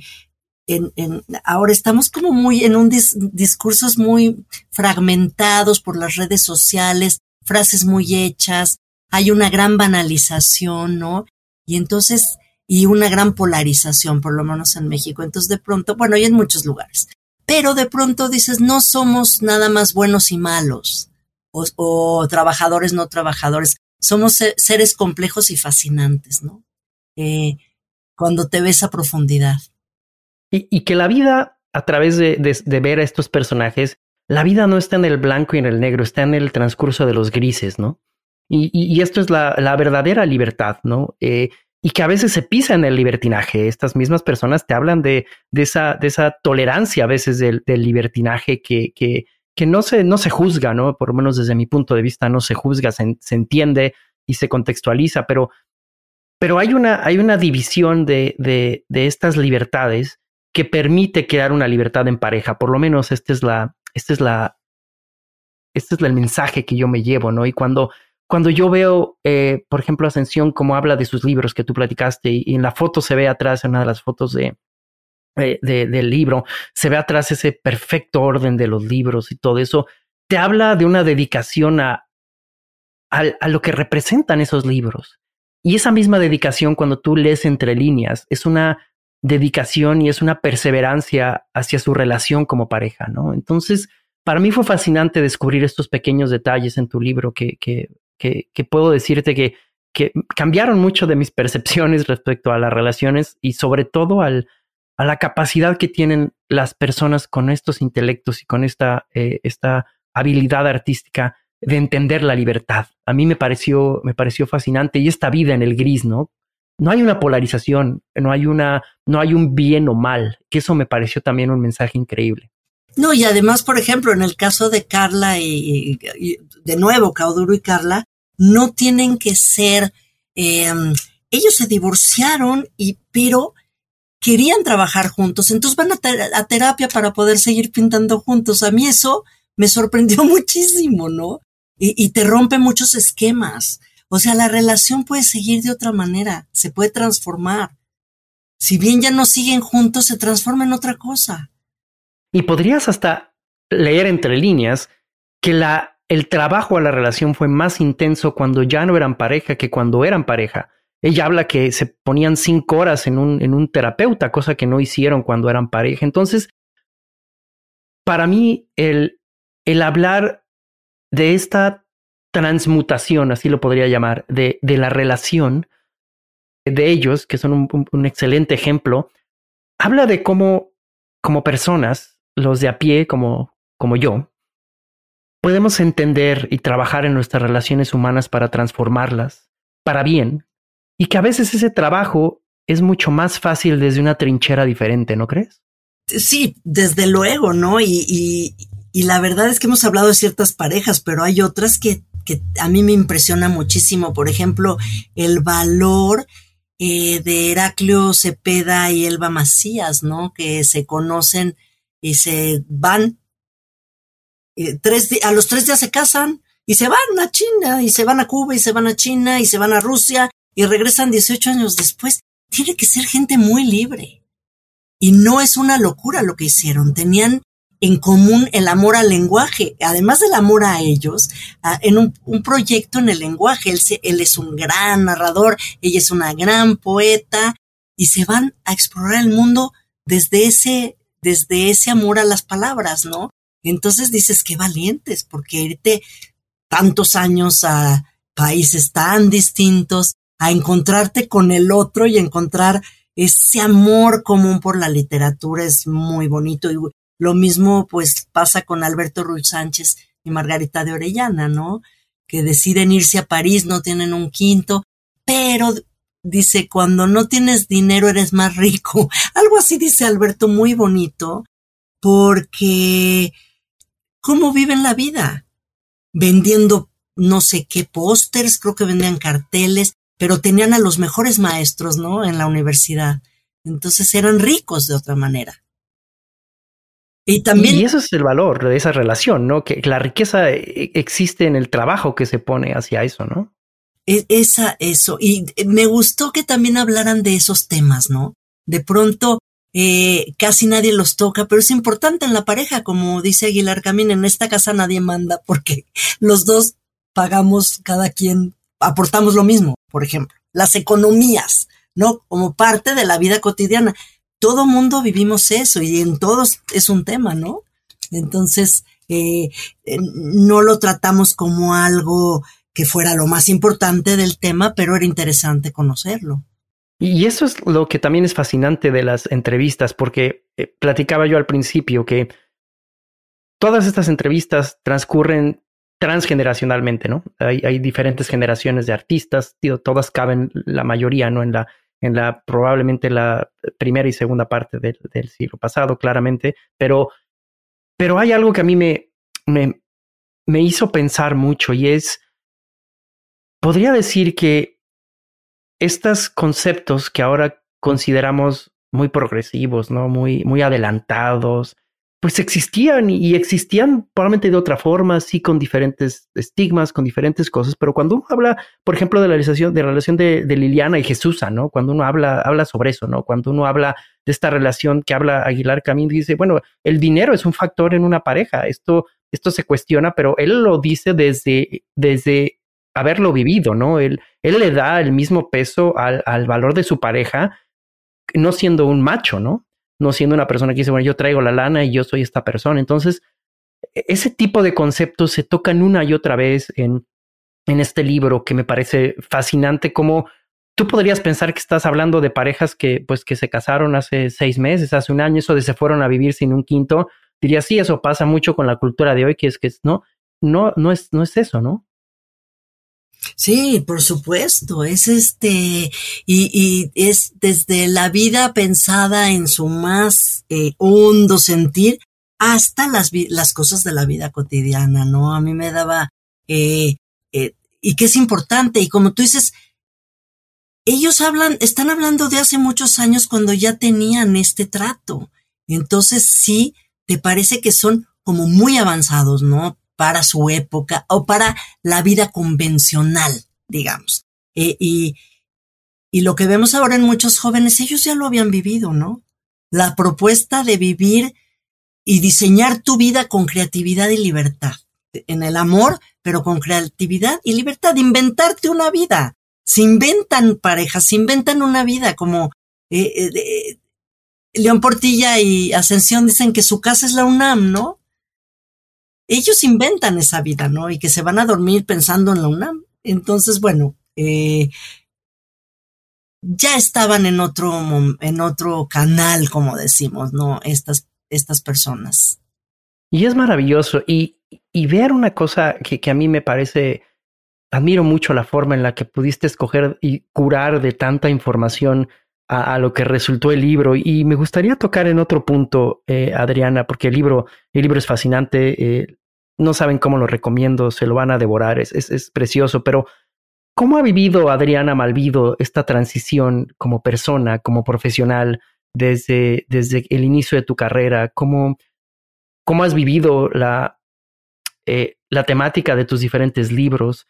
en, en, ahora estamos como muy en un dis, discursos muy fragmentados por las redes sociales, frases muy hechas, hay una gran banalización, ¿no? Y entonces, y una gran polarización, por lo menos en México. Entonces, de pronto, bueno, y en muchos lugares. Pero de pronto dices, no somos nada más buenos y malos, o, o trabajadores no trabajadores. Somos seres complejos y fascinantes, ¿no? Eh, cuando te ves a profundidad. Y, que la vida, a través de, de, ver a estos personajes, la vida no está en el blanco y en el negro, está en el transcurso de los grises, ¿no? Y, esto es la, verdadera libertad, ¿no? Eh, y que a veces se pisa en el libertinaje. Estas mismas personas te hablan de, esa, tolerancia a veces del, libertinaje que, no, se, no se juzga, ¿no? Por lo menos desde mi punto de vista no se juzga, se, entiende y se contextualiza, pero, pero hay, una, hay una división de, estas libertades que permite crear una libertad en pareja. Por lo menos esta es la, esta es la, este es el mensaje que yo me llevo, ¿no? Y cuando cuando yo veo, eh, por ejemplo, Ascensión, como habla de sus libros que tú platicaste, y, en la foto se ve atrás, en una de las fotos eh, de, del libro, se ve atrás ese perfecto orden de los libros y todo eso, te habla de una dedicación a, a, lo que representan esos libros. Y esa misma dedicación cuando tú lees entre líneas es una dedicación y es una perseverancia hacia su relación como pareja, ¿no? Entonces, para mí fue fascinante descubrir estos pequeños detalles en tu libro que, que, que, puedo decirte que, que cambiaron mucho de mis percepciones respecto a las relaciones y sobre todo al, a la capacidad que tienen las personas con estos intelectos y con esta, eh, esta habilidad artística de entender la libertad. A mí me pareció, me pareció fascinante y esta vida en el gris, ¿no? No hay una polarización, no hay una, no hay un bien o mal, que eso me pareció también un mensaje increíble. No, y además, por ejemplo, en el caso de Carla y, de nuevo, Cauduro y Carla, no tienen que ser, em, ellos se divorciaron y, pero querían trabajar juntos, entonces van a, terapia para poder seguir pintando juntos. A mí eso me sorprendió muchísimo, ¿no? Y, te rompe muchos esquemas. O sea, la relación puede seguir de otra manera, se puede transformar. Si bien ya no siguen juntos, se transforma en otra cosa. Y podrías hasta leer entre líneas que la, el trabajo a la relación fue más intenso cuando ya no eran pareja que cuando eran pareja. Ella habla que se ponían cinco horas en un, en un terapeuta, cosa que no hicieron cuando eran pareja. Entonces, para mí, el, el hablar de esta transmutación, así lo podría llamar, de, de la relación de ellos, que son un, un, excelente ejemplo, habla de cómo, como personas, los de a pie, como, como yo, podemos entender y trabajar en nuestras relaciones humanas para transformarlas, para bien, y que a veces ese trabajo es mucho más fácil desde una trinchera diferente, ¿no crees? Sí, desde luego, ¿no? Y, y, la verdad es que hemos hablado de ciertas parejas, pero hay otras que, que a mí me impresiona muchísimo. Por ejemplo, el valor eh, de Heraclio Cepeda y Elba Macías, ¿no? Que se conocen y se van, tres a los tres días se casan y se van a China y se van a Cuba y se van a China y se van a Rusia y regresan 18 años después. Tiene que ser gente muy libre. Y no es una locura lo que hicieron. Tenían en común el amor al lenguaje, además del amor a ellos, en un, proyecto en el lenguaje. Él, él es un gran narrador, ella es una gran poeta, y se van a explorar el mundo desde ese, desde ese amor a las palabras, ¿no? Entonces dices que valientes, porque irte tantos años a países tan distintos, a encontrarte con el otro y encontrar ese amor común por la literatura es muy bonito. Y lo mismo pues pasa con Alberto Ruiz Sánchez y Margarita de Orellana, ¿no? Que deciden irse a París, no tienen un quinto, pero dice, cuando no tienes dinero eres más rico. Algo así dice Alberto, muy bonito, porque ¿cómo viven la vida? Vendiendo no sé qué pósters, creo que vendían carteles, pero tenían a los mejores maestros, ¿no? En la universidad. Entonces eran ricos de otra manera. Y también. Y eso es el valor de esa relación, ¿no? Que la riqueza e, existe en el trabajo que se pone hacia eso, ¿no? E, esa, eso. Y me gustó que también hablaran de esos temas, ¿no? De pronto, eh, casi nadie los toca, pero es importante en la pareja, como dice Aguilar Camín, en esta casa nadie manda porque los dos pagamos cada quien, aportamos lo mismo por ejemplo, las economías, ¿no? Como parte de la vida cotidiana. Todo mundo vivimos eso y en todos es un tema, ¿no? Entonces, eh, eh, no lo tratamos como algo que fuera lo más importante del tema, pero era interesante conocerlo. Y eso es lo que también es fascinante de las entrevistas, porque eh, platicaba yo al principio que todas estas entrevistas transcurren transgeneracionalmente, ¿no? Hay, diferentes generaciones de artistas, todas caben, la mayoría, ¿no? En la, en la probablemente la primera y segunda parte del, siglo pasado, claramente, pero, pero hay algo que a mí me, me hizo pensar mucho y es, podría decir que estos conceptos que ahora consideramos muy progresivos, ¿no? Muy, muy adelantados, pues existían y existían probablemente de otra forma, sí con diferentes estigmas, con diferentes cosas, pero cuando uno habla, por ejemplo, de la relación de, la relación de, Liliana y Jesús, ¿no? Cuando uno habla, habla sobre eso, ¿no? Cuando uno habla de esta relación que habla Aguilar Camín, dice, bueno, el dinero es un factor en una pareja, esto, esto se cuestiona, pero él lo dice desde, desde haberlo vivido, ¿no? Él, él le da el mismo peso al, al, valor de su pareja, no siendo un macho, ¿no? No siendo una persona que dice, bueno, yo traigo la lana y yo soy esta persona. Entonces, e, ese tipo de conceptos se tocan una y otra vez en, en este libro que me parece fascinante como tú podrías pensar que estás hablando de parejas que pues que se casaron hace seis meses, hace un año, eso de se fueron a vivir sin un quinto, diría sí, eso pasa mucho con la cultura de hoy, que es que no, no, no es, no es eso, ¿no? Sí, por supuesto, es este, y, y es desde la vida pensada en su más eh, hondo sentir hasta las, las cosas de la vida cotidiana, ¿no? A mí me daba, eh, eh, y que es importante, y como tú dices, ellos hablan, están hablando de hace muchos años cuando ya tenían este trato. Entonces sí, te parece que son como muy avanzados, ¿no? Para su época o para la vida convencional, digamos. Eh, y, y lo que vemos ahora en muchos jóvenes, ellos ya lo habían vivido, ¿no? La propuesta de vivir y diseñar tu vida con creatividad y libertad. En el amor, pero con creatividad y libertad. Inventarte una vida. Se inventan parejas, se inventan una vida como eh, eh, León Portilla y Ascensión dicen que su casa es la UNAM, ¿no? Ellos inventan esa vida, ¿no? Y que se van a dormir pensando en la UNAM. Entonces, bueno, eh, ya estaban en otro, en otro canal, como decimos, ¿no? Estas, estas personas. Y es maravilloso. Y, y ver una cosa que, que, a mí me parece, admiro mucho la forma en la que pudiste escoger y curar de tanta información a, lo que resultó el libro. Y me gustaría tocar en otro punto, eh, Adriana, porque el libro, el libro es fascinante. Eh, no saben cómo lo recomiendo, se lo van a devorar, es, es, es precioso, pero ¿cómo ha vivido Adriana Malvido esta transición como persona, como profesional, desde, desde el inicio de tu carrera? ¿Cómo, cómo has vivido la, eh, la temática de tus diferentes libros?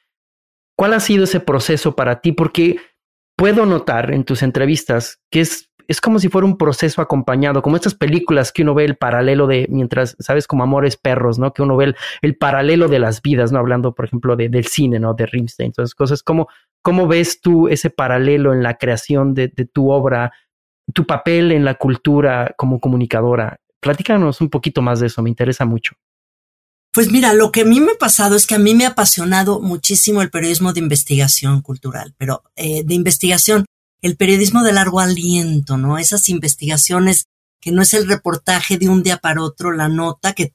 ¿Cuál ha sido ese proceso para ti? Porque puedo notar en tus entrevistas que es, es como si fuera un proceso acompañado, como estas películas que uno ve el paralelo de, mientras, sabes, como Amores Perros, ¿no? Que uno ve el, paralelo de las vidas, ¿no? Hablando, por ejemplo, de, del cine, ¿no? De Rimstein. Entonces, cosas como, ¿cómo ves tú ese paralelo en la creación de, de tu obra, tu papel en la cultura como comunicadora? Platícanos un poquito más de eso, me interesa mucho. Pues mira, lo que a mí me ha pasado es que a mí me ha apasionado muchísimo el periodismo de investigación cultural, pero eh, de investigación, el periodismo de largo aliento, ¿no? Esas investigaciones que no es el reportaje de un día para otro, la nota, que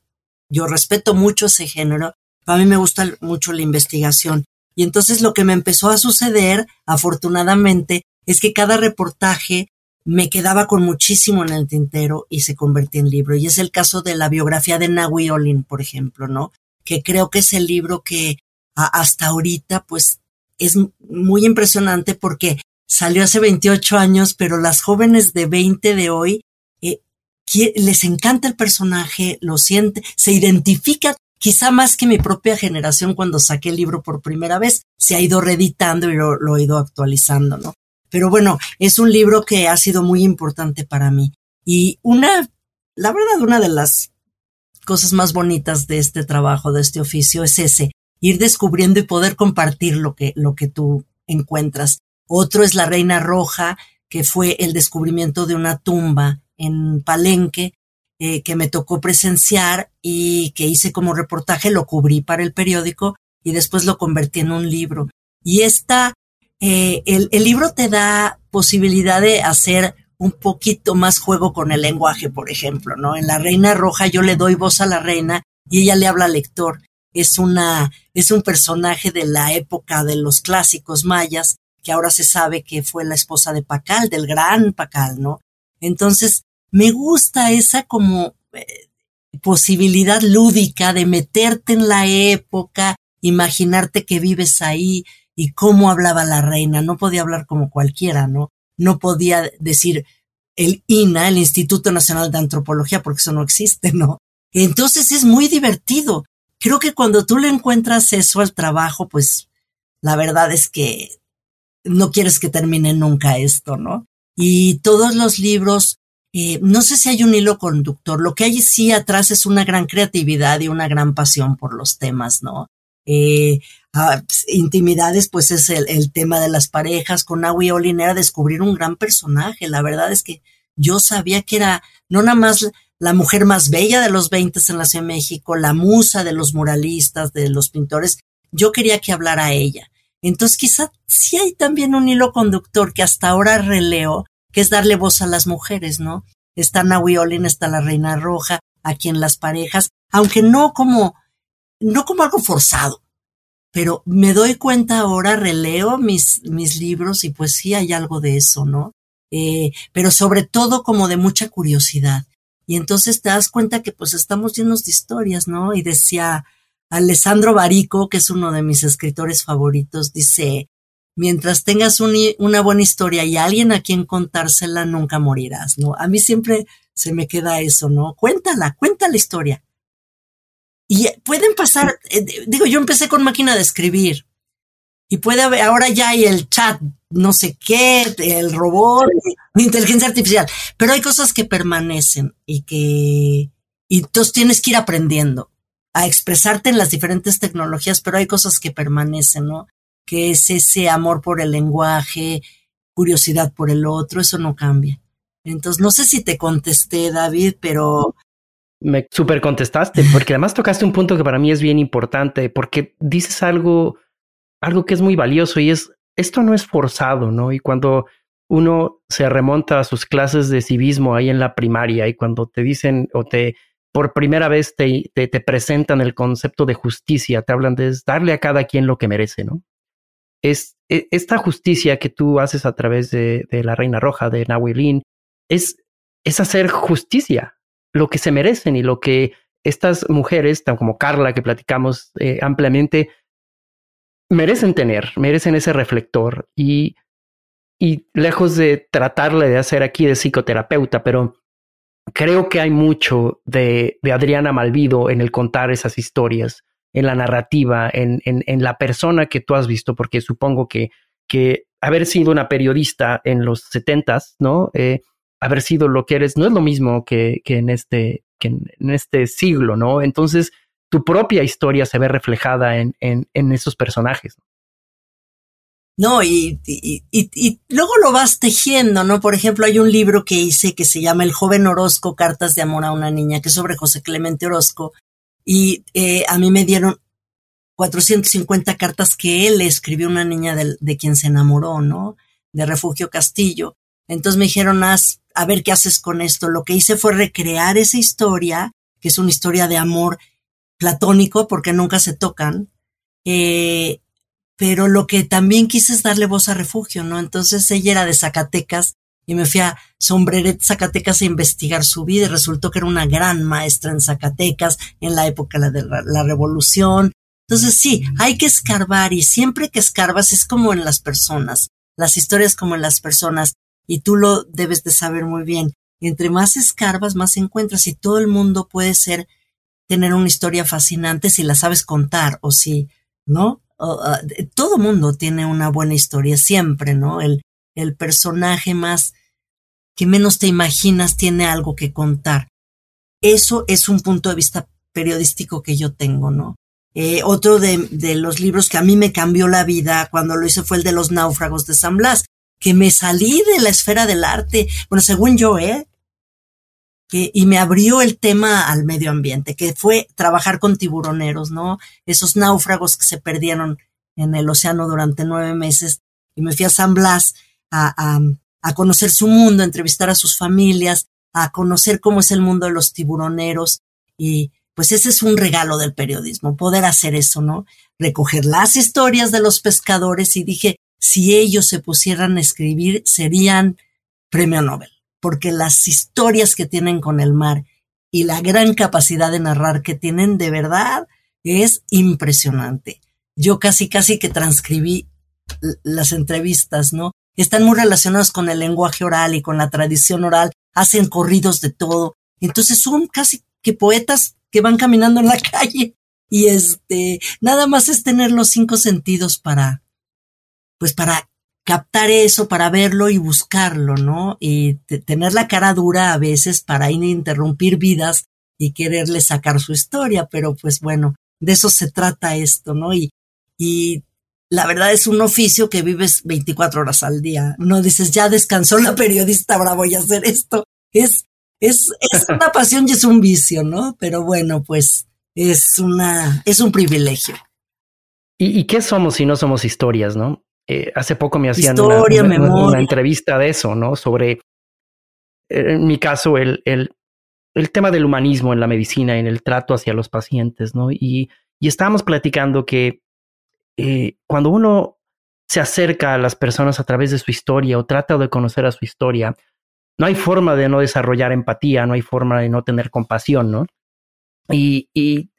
yo respeto mucho ese género, pero a mí me gusta mucho la investigación. Y entonces lo que me empezó a suceder, afortunadamente, es que cada reportaje me quedaba con muchísimo en el tintero y se convirtió en libro. Y es el caso de la biografía de Nahui Olin, por ejemplo, ¿no? Que creo que es el libro que hasta ahorita, pues, es muy impresionante porque salió hace 28 años, pero las jóvenes de 20 de hoy eh, les encanta el personaje, lo siente, se identifica quizá más que mi propia generación cuando saqué el libro por primera vez, se ha ido reeditando y lo, lo he ido actualizando, ¿no? Pero bueno, es un libro que ha sido muy importante para mí. Y una, la verdad, una de las cosas más bonitas de este trabajo, de este oficio, es ese, ir descubriendo y poder compartir lo que, lo que tú encuentras. Otro es La Reina Roja, que fue el descubrimiento de una tumba en Palenque, eh, que me tocó presenciar y que hice como reportaje, lo cubrí para el periódico y después lo convertí en un libro. Y esta eh, el, el, libro te da posibilidad de hacer un poquito más juego con el lenguaje, por ejemplo, ¿no? En La Reina Roja yo le doy voz a la reina y ella le habla al lector. Es una, es un personaje de la época de los clásicos mayas, que ahora se sabe que fue la esposa de Pacal, del gran Pacal, ¿no? Entonces, me gusta esa como eh, posibilidad lúdica de meterte en la época, imaginarte que vives ahí, y cómo hablaba la reina. No podía hablar como cualquiera, ¿no? No podía decir el INA, el Instituto Nacional de Antropología, porque eso no existe, ¿no? Entonces es muy divertido. Creo que cuando tú le encuentras eso al trabajo, pues la verdad es que no quieres que termine nunca esto, ¿no? Y todos los libros, eh, no sé si hay un hilo conductor, lo que hay sí atrás es una gran creatividad y una gran pasión por los temas, ¿no? Eh, pues, intimidades, pues es el, tema de las parejas. Con Naui Olin era descubrir un gran personaje. La verdad es que yo sabía que era no nada más la mujer más bella de los 20 en la Ciudad de México, la musa de los muralistas, de los pintores. Yo quería que hablara ella. Entonces quizá sí hay también un hilo conductor que hasta ahora releo, que es darle voz a las mujeres, ¿no? Está Naui Olin, está la Reina Roja, aquí en las parejas, aunque no como, no como algo forzado, pero me doy cuenta ahora, releo mis, mis libros y pues sí hay algo de eso, ¿no? Eh, pero sobre todo como de mucha curiosidad. Y entonces te das cuenta que pues estamos llenos de historias, ¿no? Y decía Alessandro Barico, que es uno de mis escritores favoritos, dice, mientras tengas una buena historia y alguien a quien contársela, nunca morirás, ¿no? A mí siempre se me queda eso, ¿no? Cuéntala, cuenta la historia. Y pueden pasar, eh, digo, yo empecé con máquina de escribir y puede haber, ahora ya hay el chat, no sé qué, el robot, inteligencia artificial, pero hay cosas que permanecen y que, y entonces tienes que ir aprendiendo a expresarte en las diferentes tecnologías, pero hay cosas que permanecen, ¿no? Que es ese amor por el lenguaje, curiosidad por el otro, eso no cambia. Entonces, no sé si te contesté, David, pero me super contestaste, porque además tocaste un punto que para mí es bien importante, porque dices algo, algo que es muy valioso y es, esto no es forzado, ¿no? Y cuando uno se remonta a sus clases de civismo ahí en la primaria y cuando te dicen o te por primera vez te, te, presentan el concepto de justicia, te hablan de darle a cada quien lo que merece, ¿no? Es, e, esta justicia que tú haces a través de, la Reina Roja, de Nahuilin, es, es hacer justicia, lo que se merecen y lo que estas mujeres, tan como Carla, que platicamos eh, ampliamente, merecen tener, merecen ese reflector. Y, y lejos de tratarle de hacer aquí de psicoterapeuta, pero creo que hay mucho de, de Adriana Malvido en el contar esas historias, en la narrativa, en, en, en, la persona que tú has visto, porque supongo que, que haber sido una periodista en los setentas, ¿no? Eh, haber sido lo que eres no es lo mismo que, que en, este, que en, este siglo, ¿no? Entonces, tu propia historia se ve reflejada en, en, esos personajes. No, y, y, y, luego lo vas tejiendo, ¿no? Por ejemplo, hay un libro que hice que se llama El joven Orozco, Cartas de Amor a una Niña, que es sobre José Clemente Orozco, y eh, a mí me dieron 450 cartas que él escribió a una niña de quien se enamoró, ¿no? De Refugio Castillo. Entonces me dijeron, haz, a ver qué haces con esto. Lo que hice fue recrear esa historia, que es una historia de amor platónico, porque nunca se tocan. Eh, pero lo que también quise es darle voz a refugio, ¿no? Entonces ella era de Zacatecas y me fui a Sombreret, Zacatecas a investigar su vida y resultó que era una gran maestra en Zacatecas en la época de la, la revolución. Entonces sí, hay que escarbar y siempre que escarbas es como en las personas, las historias como en las personas y tú lo debes de saber muy bien. Entre más escarbas, más encuentras y todo el mundo puede ser, tener una historia fascinante si la sabes contar o si, ¿no? Todo mundo tiene una buena historia siempre, ¿no? El, el personaje más que menos te imaginas tiene algo que contar. Eso es un punto de vista periodístico que yo tengo, ¿no? Eh, otro de, de, los libros que a mí me cambió la vida cuando lo hice fue el de los náufragos de San Blas que me salí de la esfera del arte, bueno, según yo, ¿eh? Que, y me abrió el tema al medio ambiente, que fue trabajar con tiburoneros, ¿no? Esos náufragos que se perdieron en el océano durante nueve meses. Y me fui a San Blas a, a, a conocer su mundo, a entrevistar a sus familias, a conocer cómo es el mundo de los tiburoneros. Y pues ese es un regalo del periodismo, poder hacer eso, ¿no? Recoger las historias de los pescadores y dije, si ellos se pusieran a escribir, serían premio Nobel, porque las historias que tienen con el mar y la gran capacidad de narrar que tienen de verdad es impresionante. Yo casi, casi que transcribí las entrevistas, ¿no? Están muy relacionados con el lenguaje oral y con la tradición oral, hacen corridos de todo. Entonces son casi que poetas que van caminando en la calle y este, nada más es tener los cinco sentidos para, pues para captar eso, para verlo y buscarlo, ¿no? Y tener la cara dura a veces para interrumpir vidas y quererle sacar su historia, pero pues bueno, de eso se trata esto, ¿no? Y, y la verdad es un oficio que vives 24 horas al día. No dices, ya descansó la periodista, ahora voy a hacer esto. Es, es, es una pasión y es un vicio, ¿no? Pero bueno, pues es una, es un privilegio. ¿Y, qué somos si no somos historias, no? Eh, hace poco me hacían una, entrevista de eso, ¿no? Sobre, eh, en mi caso, el, el, el, tema del humanismo en la medicina, en el trato hacia los pacientes, ¿no? Y, y estábamos platicando que eh, cuando uno se acerca a las personas a través de su historia o trata de conocer a su historia, no hay forma de no desarrollar empatía, no hay forma de no tener compasión, ¿no? Y, y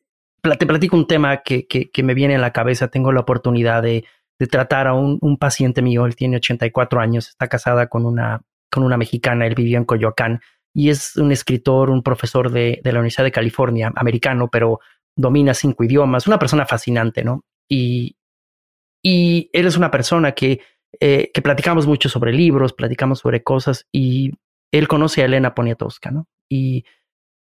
te platico un tema que, que, me viene a la cabeza. Tengo la oportunidad de, de tratar a un, un, paciente mío. Él tiene 84 años, está casada con una, con una mexicana. Él vivió en Coyoacán y es un escritor, un profesor de, de la Universidad de California, americano, pero domina cinco idiomas. Una persona fascinante, ¿no? Y, y él es una persona que, eh, que platicamos mucho sobre libros, platicamos sobre cosas y él conoce a Elena Poniatowska, ¿no? Y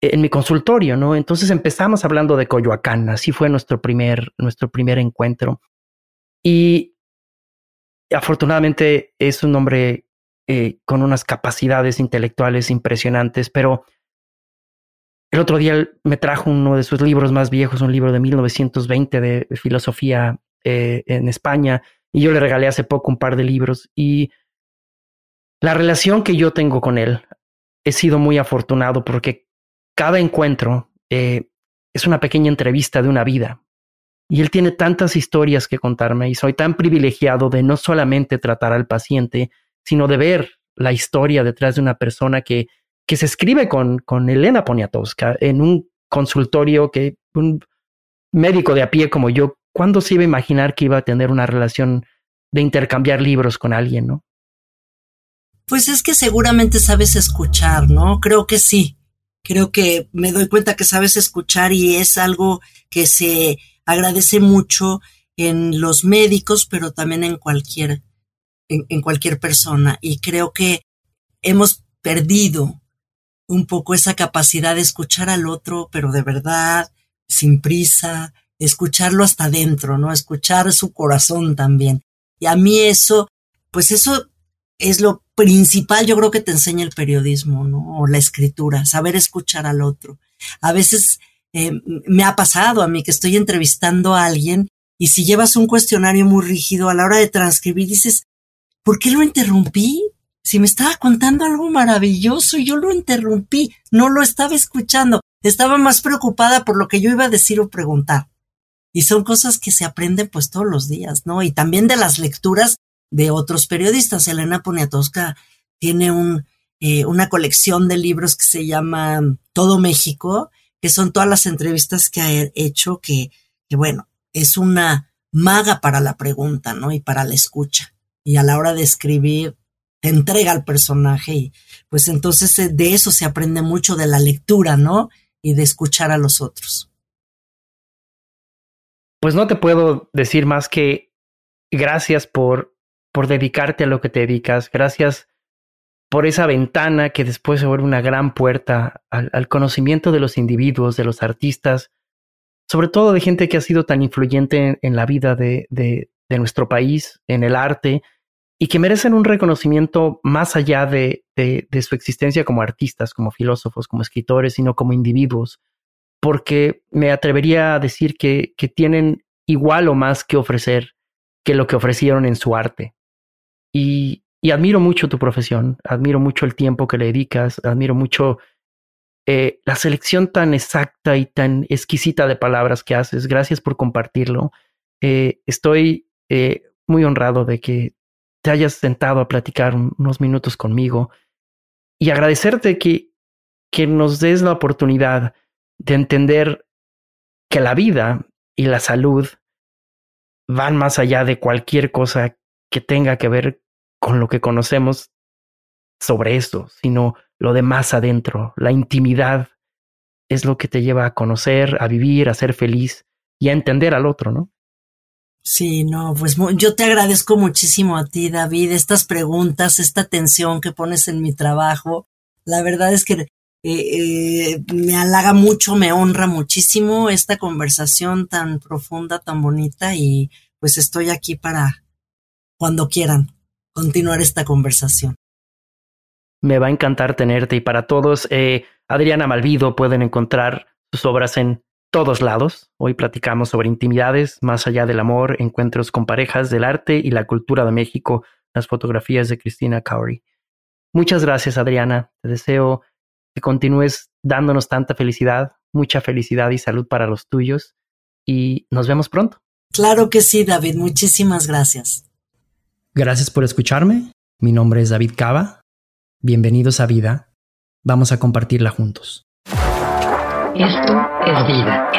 en mi consultorio, ¿no? Entonces empezamos hablando de Coyoacán, así fue nuestro primer, nuestro primer encuentro. Y afortunadamente es un hombre eh, con unas capacidades intelectuales impresionantes, pero el otro día me trajo uno de sus libros más viejos, un libro de 1920 de filosofía eh, en España, y yo le regalé hace poco un par de libros y la relación que yo tengo con él he sido muy afortunado porque cada encuentro eh, es una pequeña entrevista de una vida. Y él tiene tantas historias que contarme y soy tan privilegiado de no solamente tratar al paciente, sino de ver la historia detrás de una persona que, que se escribe con, con Elena Poniatowska en un consultorio que un médico de a pie como yo, ¿cuándo se iba a imaginar que iba a tener una relación de intercambiar libros con alguien, no? Pues es que seguramente sabes escuchar, ¿no? Creo que sí creo que me doy cuenta que sabes escuchar y es algo que se agradece mucho en los médicos, pero también en cualquier, en, cualquier persona. Y creo que hemos perdido un poco esa capacidad de escuchar al otro, pero de verdad, sin prisa, escucharlo hasta adentro, ¿no? Escuchar su corazón también. Y a mí eso, pues eso es lo principal, yo creo que te enseña el periodismo, ¿no? O la escritura, saber escuchar al otro. A veces eh, me ha pasado a mí que estoy entrevistando a alguien y si llevas un cuestionario muy rígido a la hora de transcribir, dices, ¿por qué lo interrumpí? Si me estaba contando algo maravilloso yo lo interrumpí, no lo estaba escuchando, estaba más preocupada por lo que yo iba a decir o preguntar. Y son cosas que se aprenden pues todos los días, ¿no? Y también de las lecturas de otros periodistas. Elena Poniatowska tiene un, eh, una colección de libros que se llama Todo México, que son todas las entrevistas que ha hecho, que, que bueno, es una maga para la pregunta, ¿no? Y para la escucha. Y a la hora de escribir, te entrega al personaje y pues entonces eh, de eso se aprende mucho de la lectura, ¿no? Y de escuchar a los otros. Pues no te puedo decir más que gracias por por dedicarte a lo que te dedicas. Gracias por esa ventana que después se vuelve una gran puerta al, conocimiento de los individuos, de los artistas, sobre todo de gente que ha sido tan influyente en, la vida de, de, nuestro país, en el arte, y que merecen un reconocimiento más allá de, de, su existencia como artistas, como filósofos, como escritores, sino como individuos, porque me atrevería a decir que, que tienen igual o más que ofrecer que lo que ofrecieron en su arte. Y, admiro mucho tu profesión, admiro mucho el tiempo que le dedicas, admiro mucho eh, la selección tan exacta y tan exquisita de palabras que haces. Gracias por compartirlo. Eh, estoy eh, muy honrado de que te hayas sentado a platicar unos minutos conmigo y agradecerte que, que nos des la oportunidad de entender que la vida y la salud van más allá de cualquier cosa que tenga que ver con lo que conocemos sobre eso, sino lo de más adentro. La intimidad es lo que te lleva a conocer, a vivir, a ser feliz y a entender al otro, ¿no? Sí, no, pues yo te agradezco muchísimo a ti, David, estas preguntas, esta atención que pones en mi trabajo. La verdad es que eh, eh, me halaga mucho, me honra muchísimo esta conversación tan profunda, tan bonita y pues estoy aquí para, cuando quieran, continuar esta conversación. Me va a encantar tenerte y para todos, eh, Adriana Malvido pueden encontrar sus obras en todos lados. Hoy platicamos sobre intimidades, más allá del amor, encuentros con parejas del arte y la cultura de México, las fotografías de Cristina Cowrie. Muchas gracias, Adriana. Te deseo que continúes dándonos tanta felicidad, mucha felicidad y salud para los tuyos. Y nos vemos pronto. Claro que sí, David. Muchísimas gracias. Gracias por escucharme. Mi nombre es David Cava. Bienvenidos a Vida. Vamos a compartirla juntos. Esto es vida.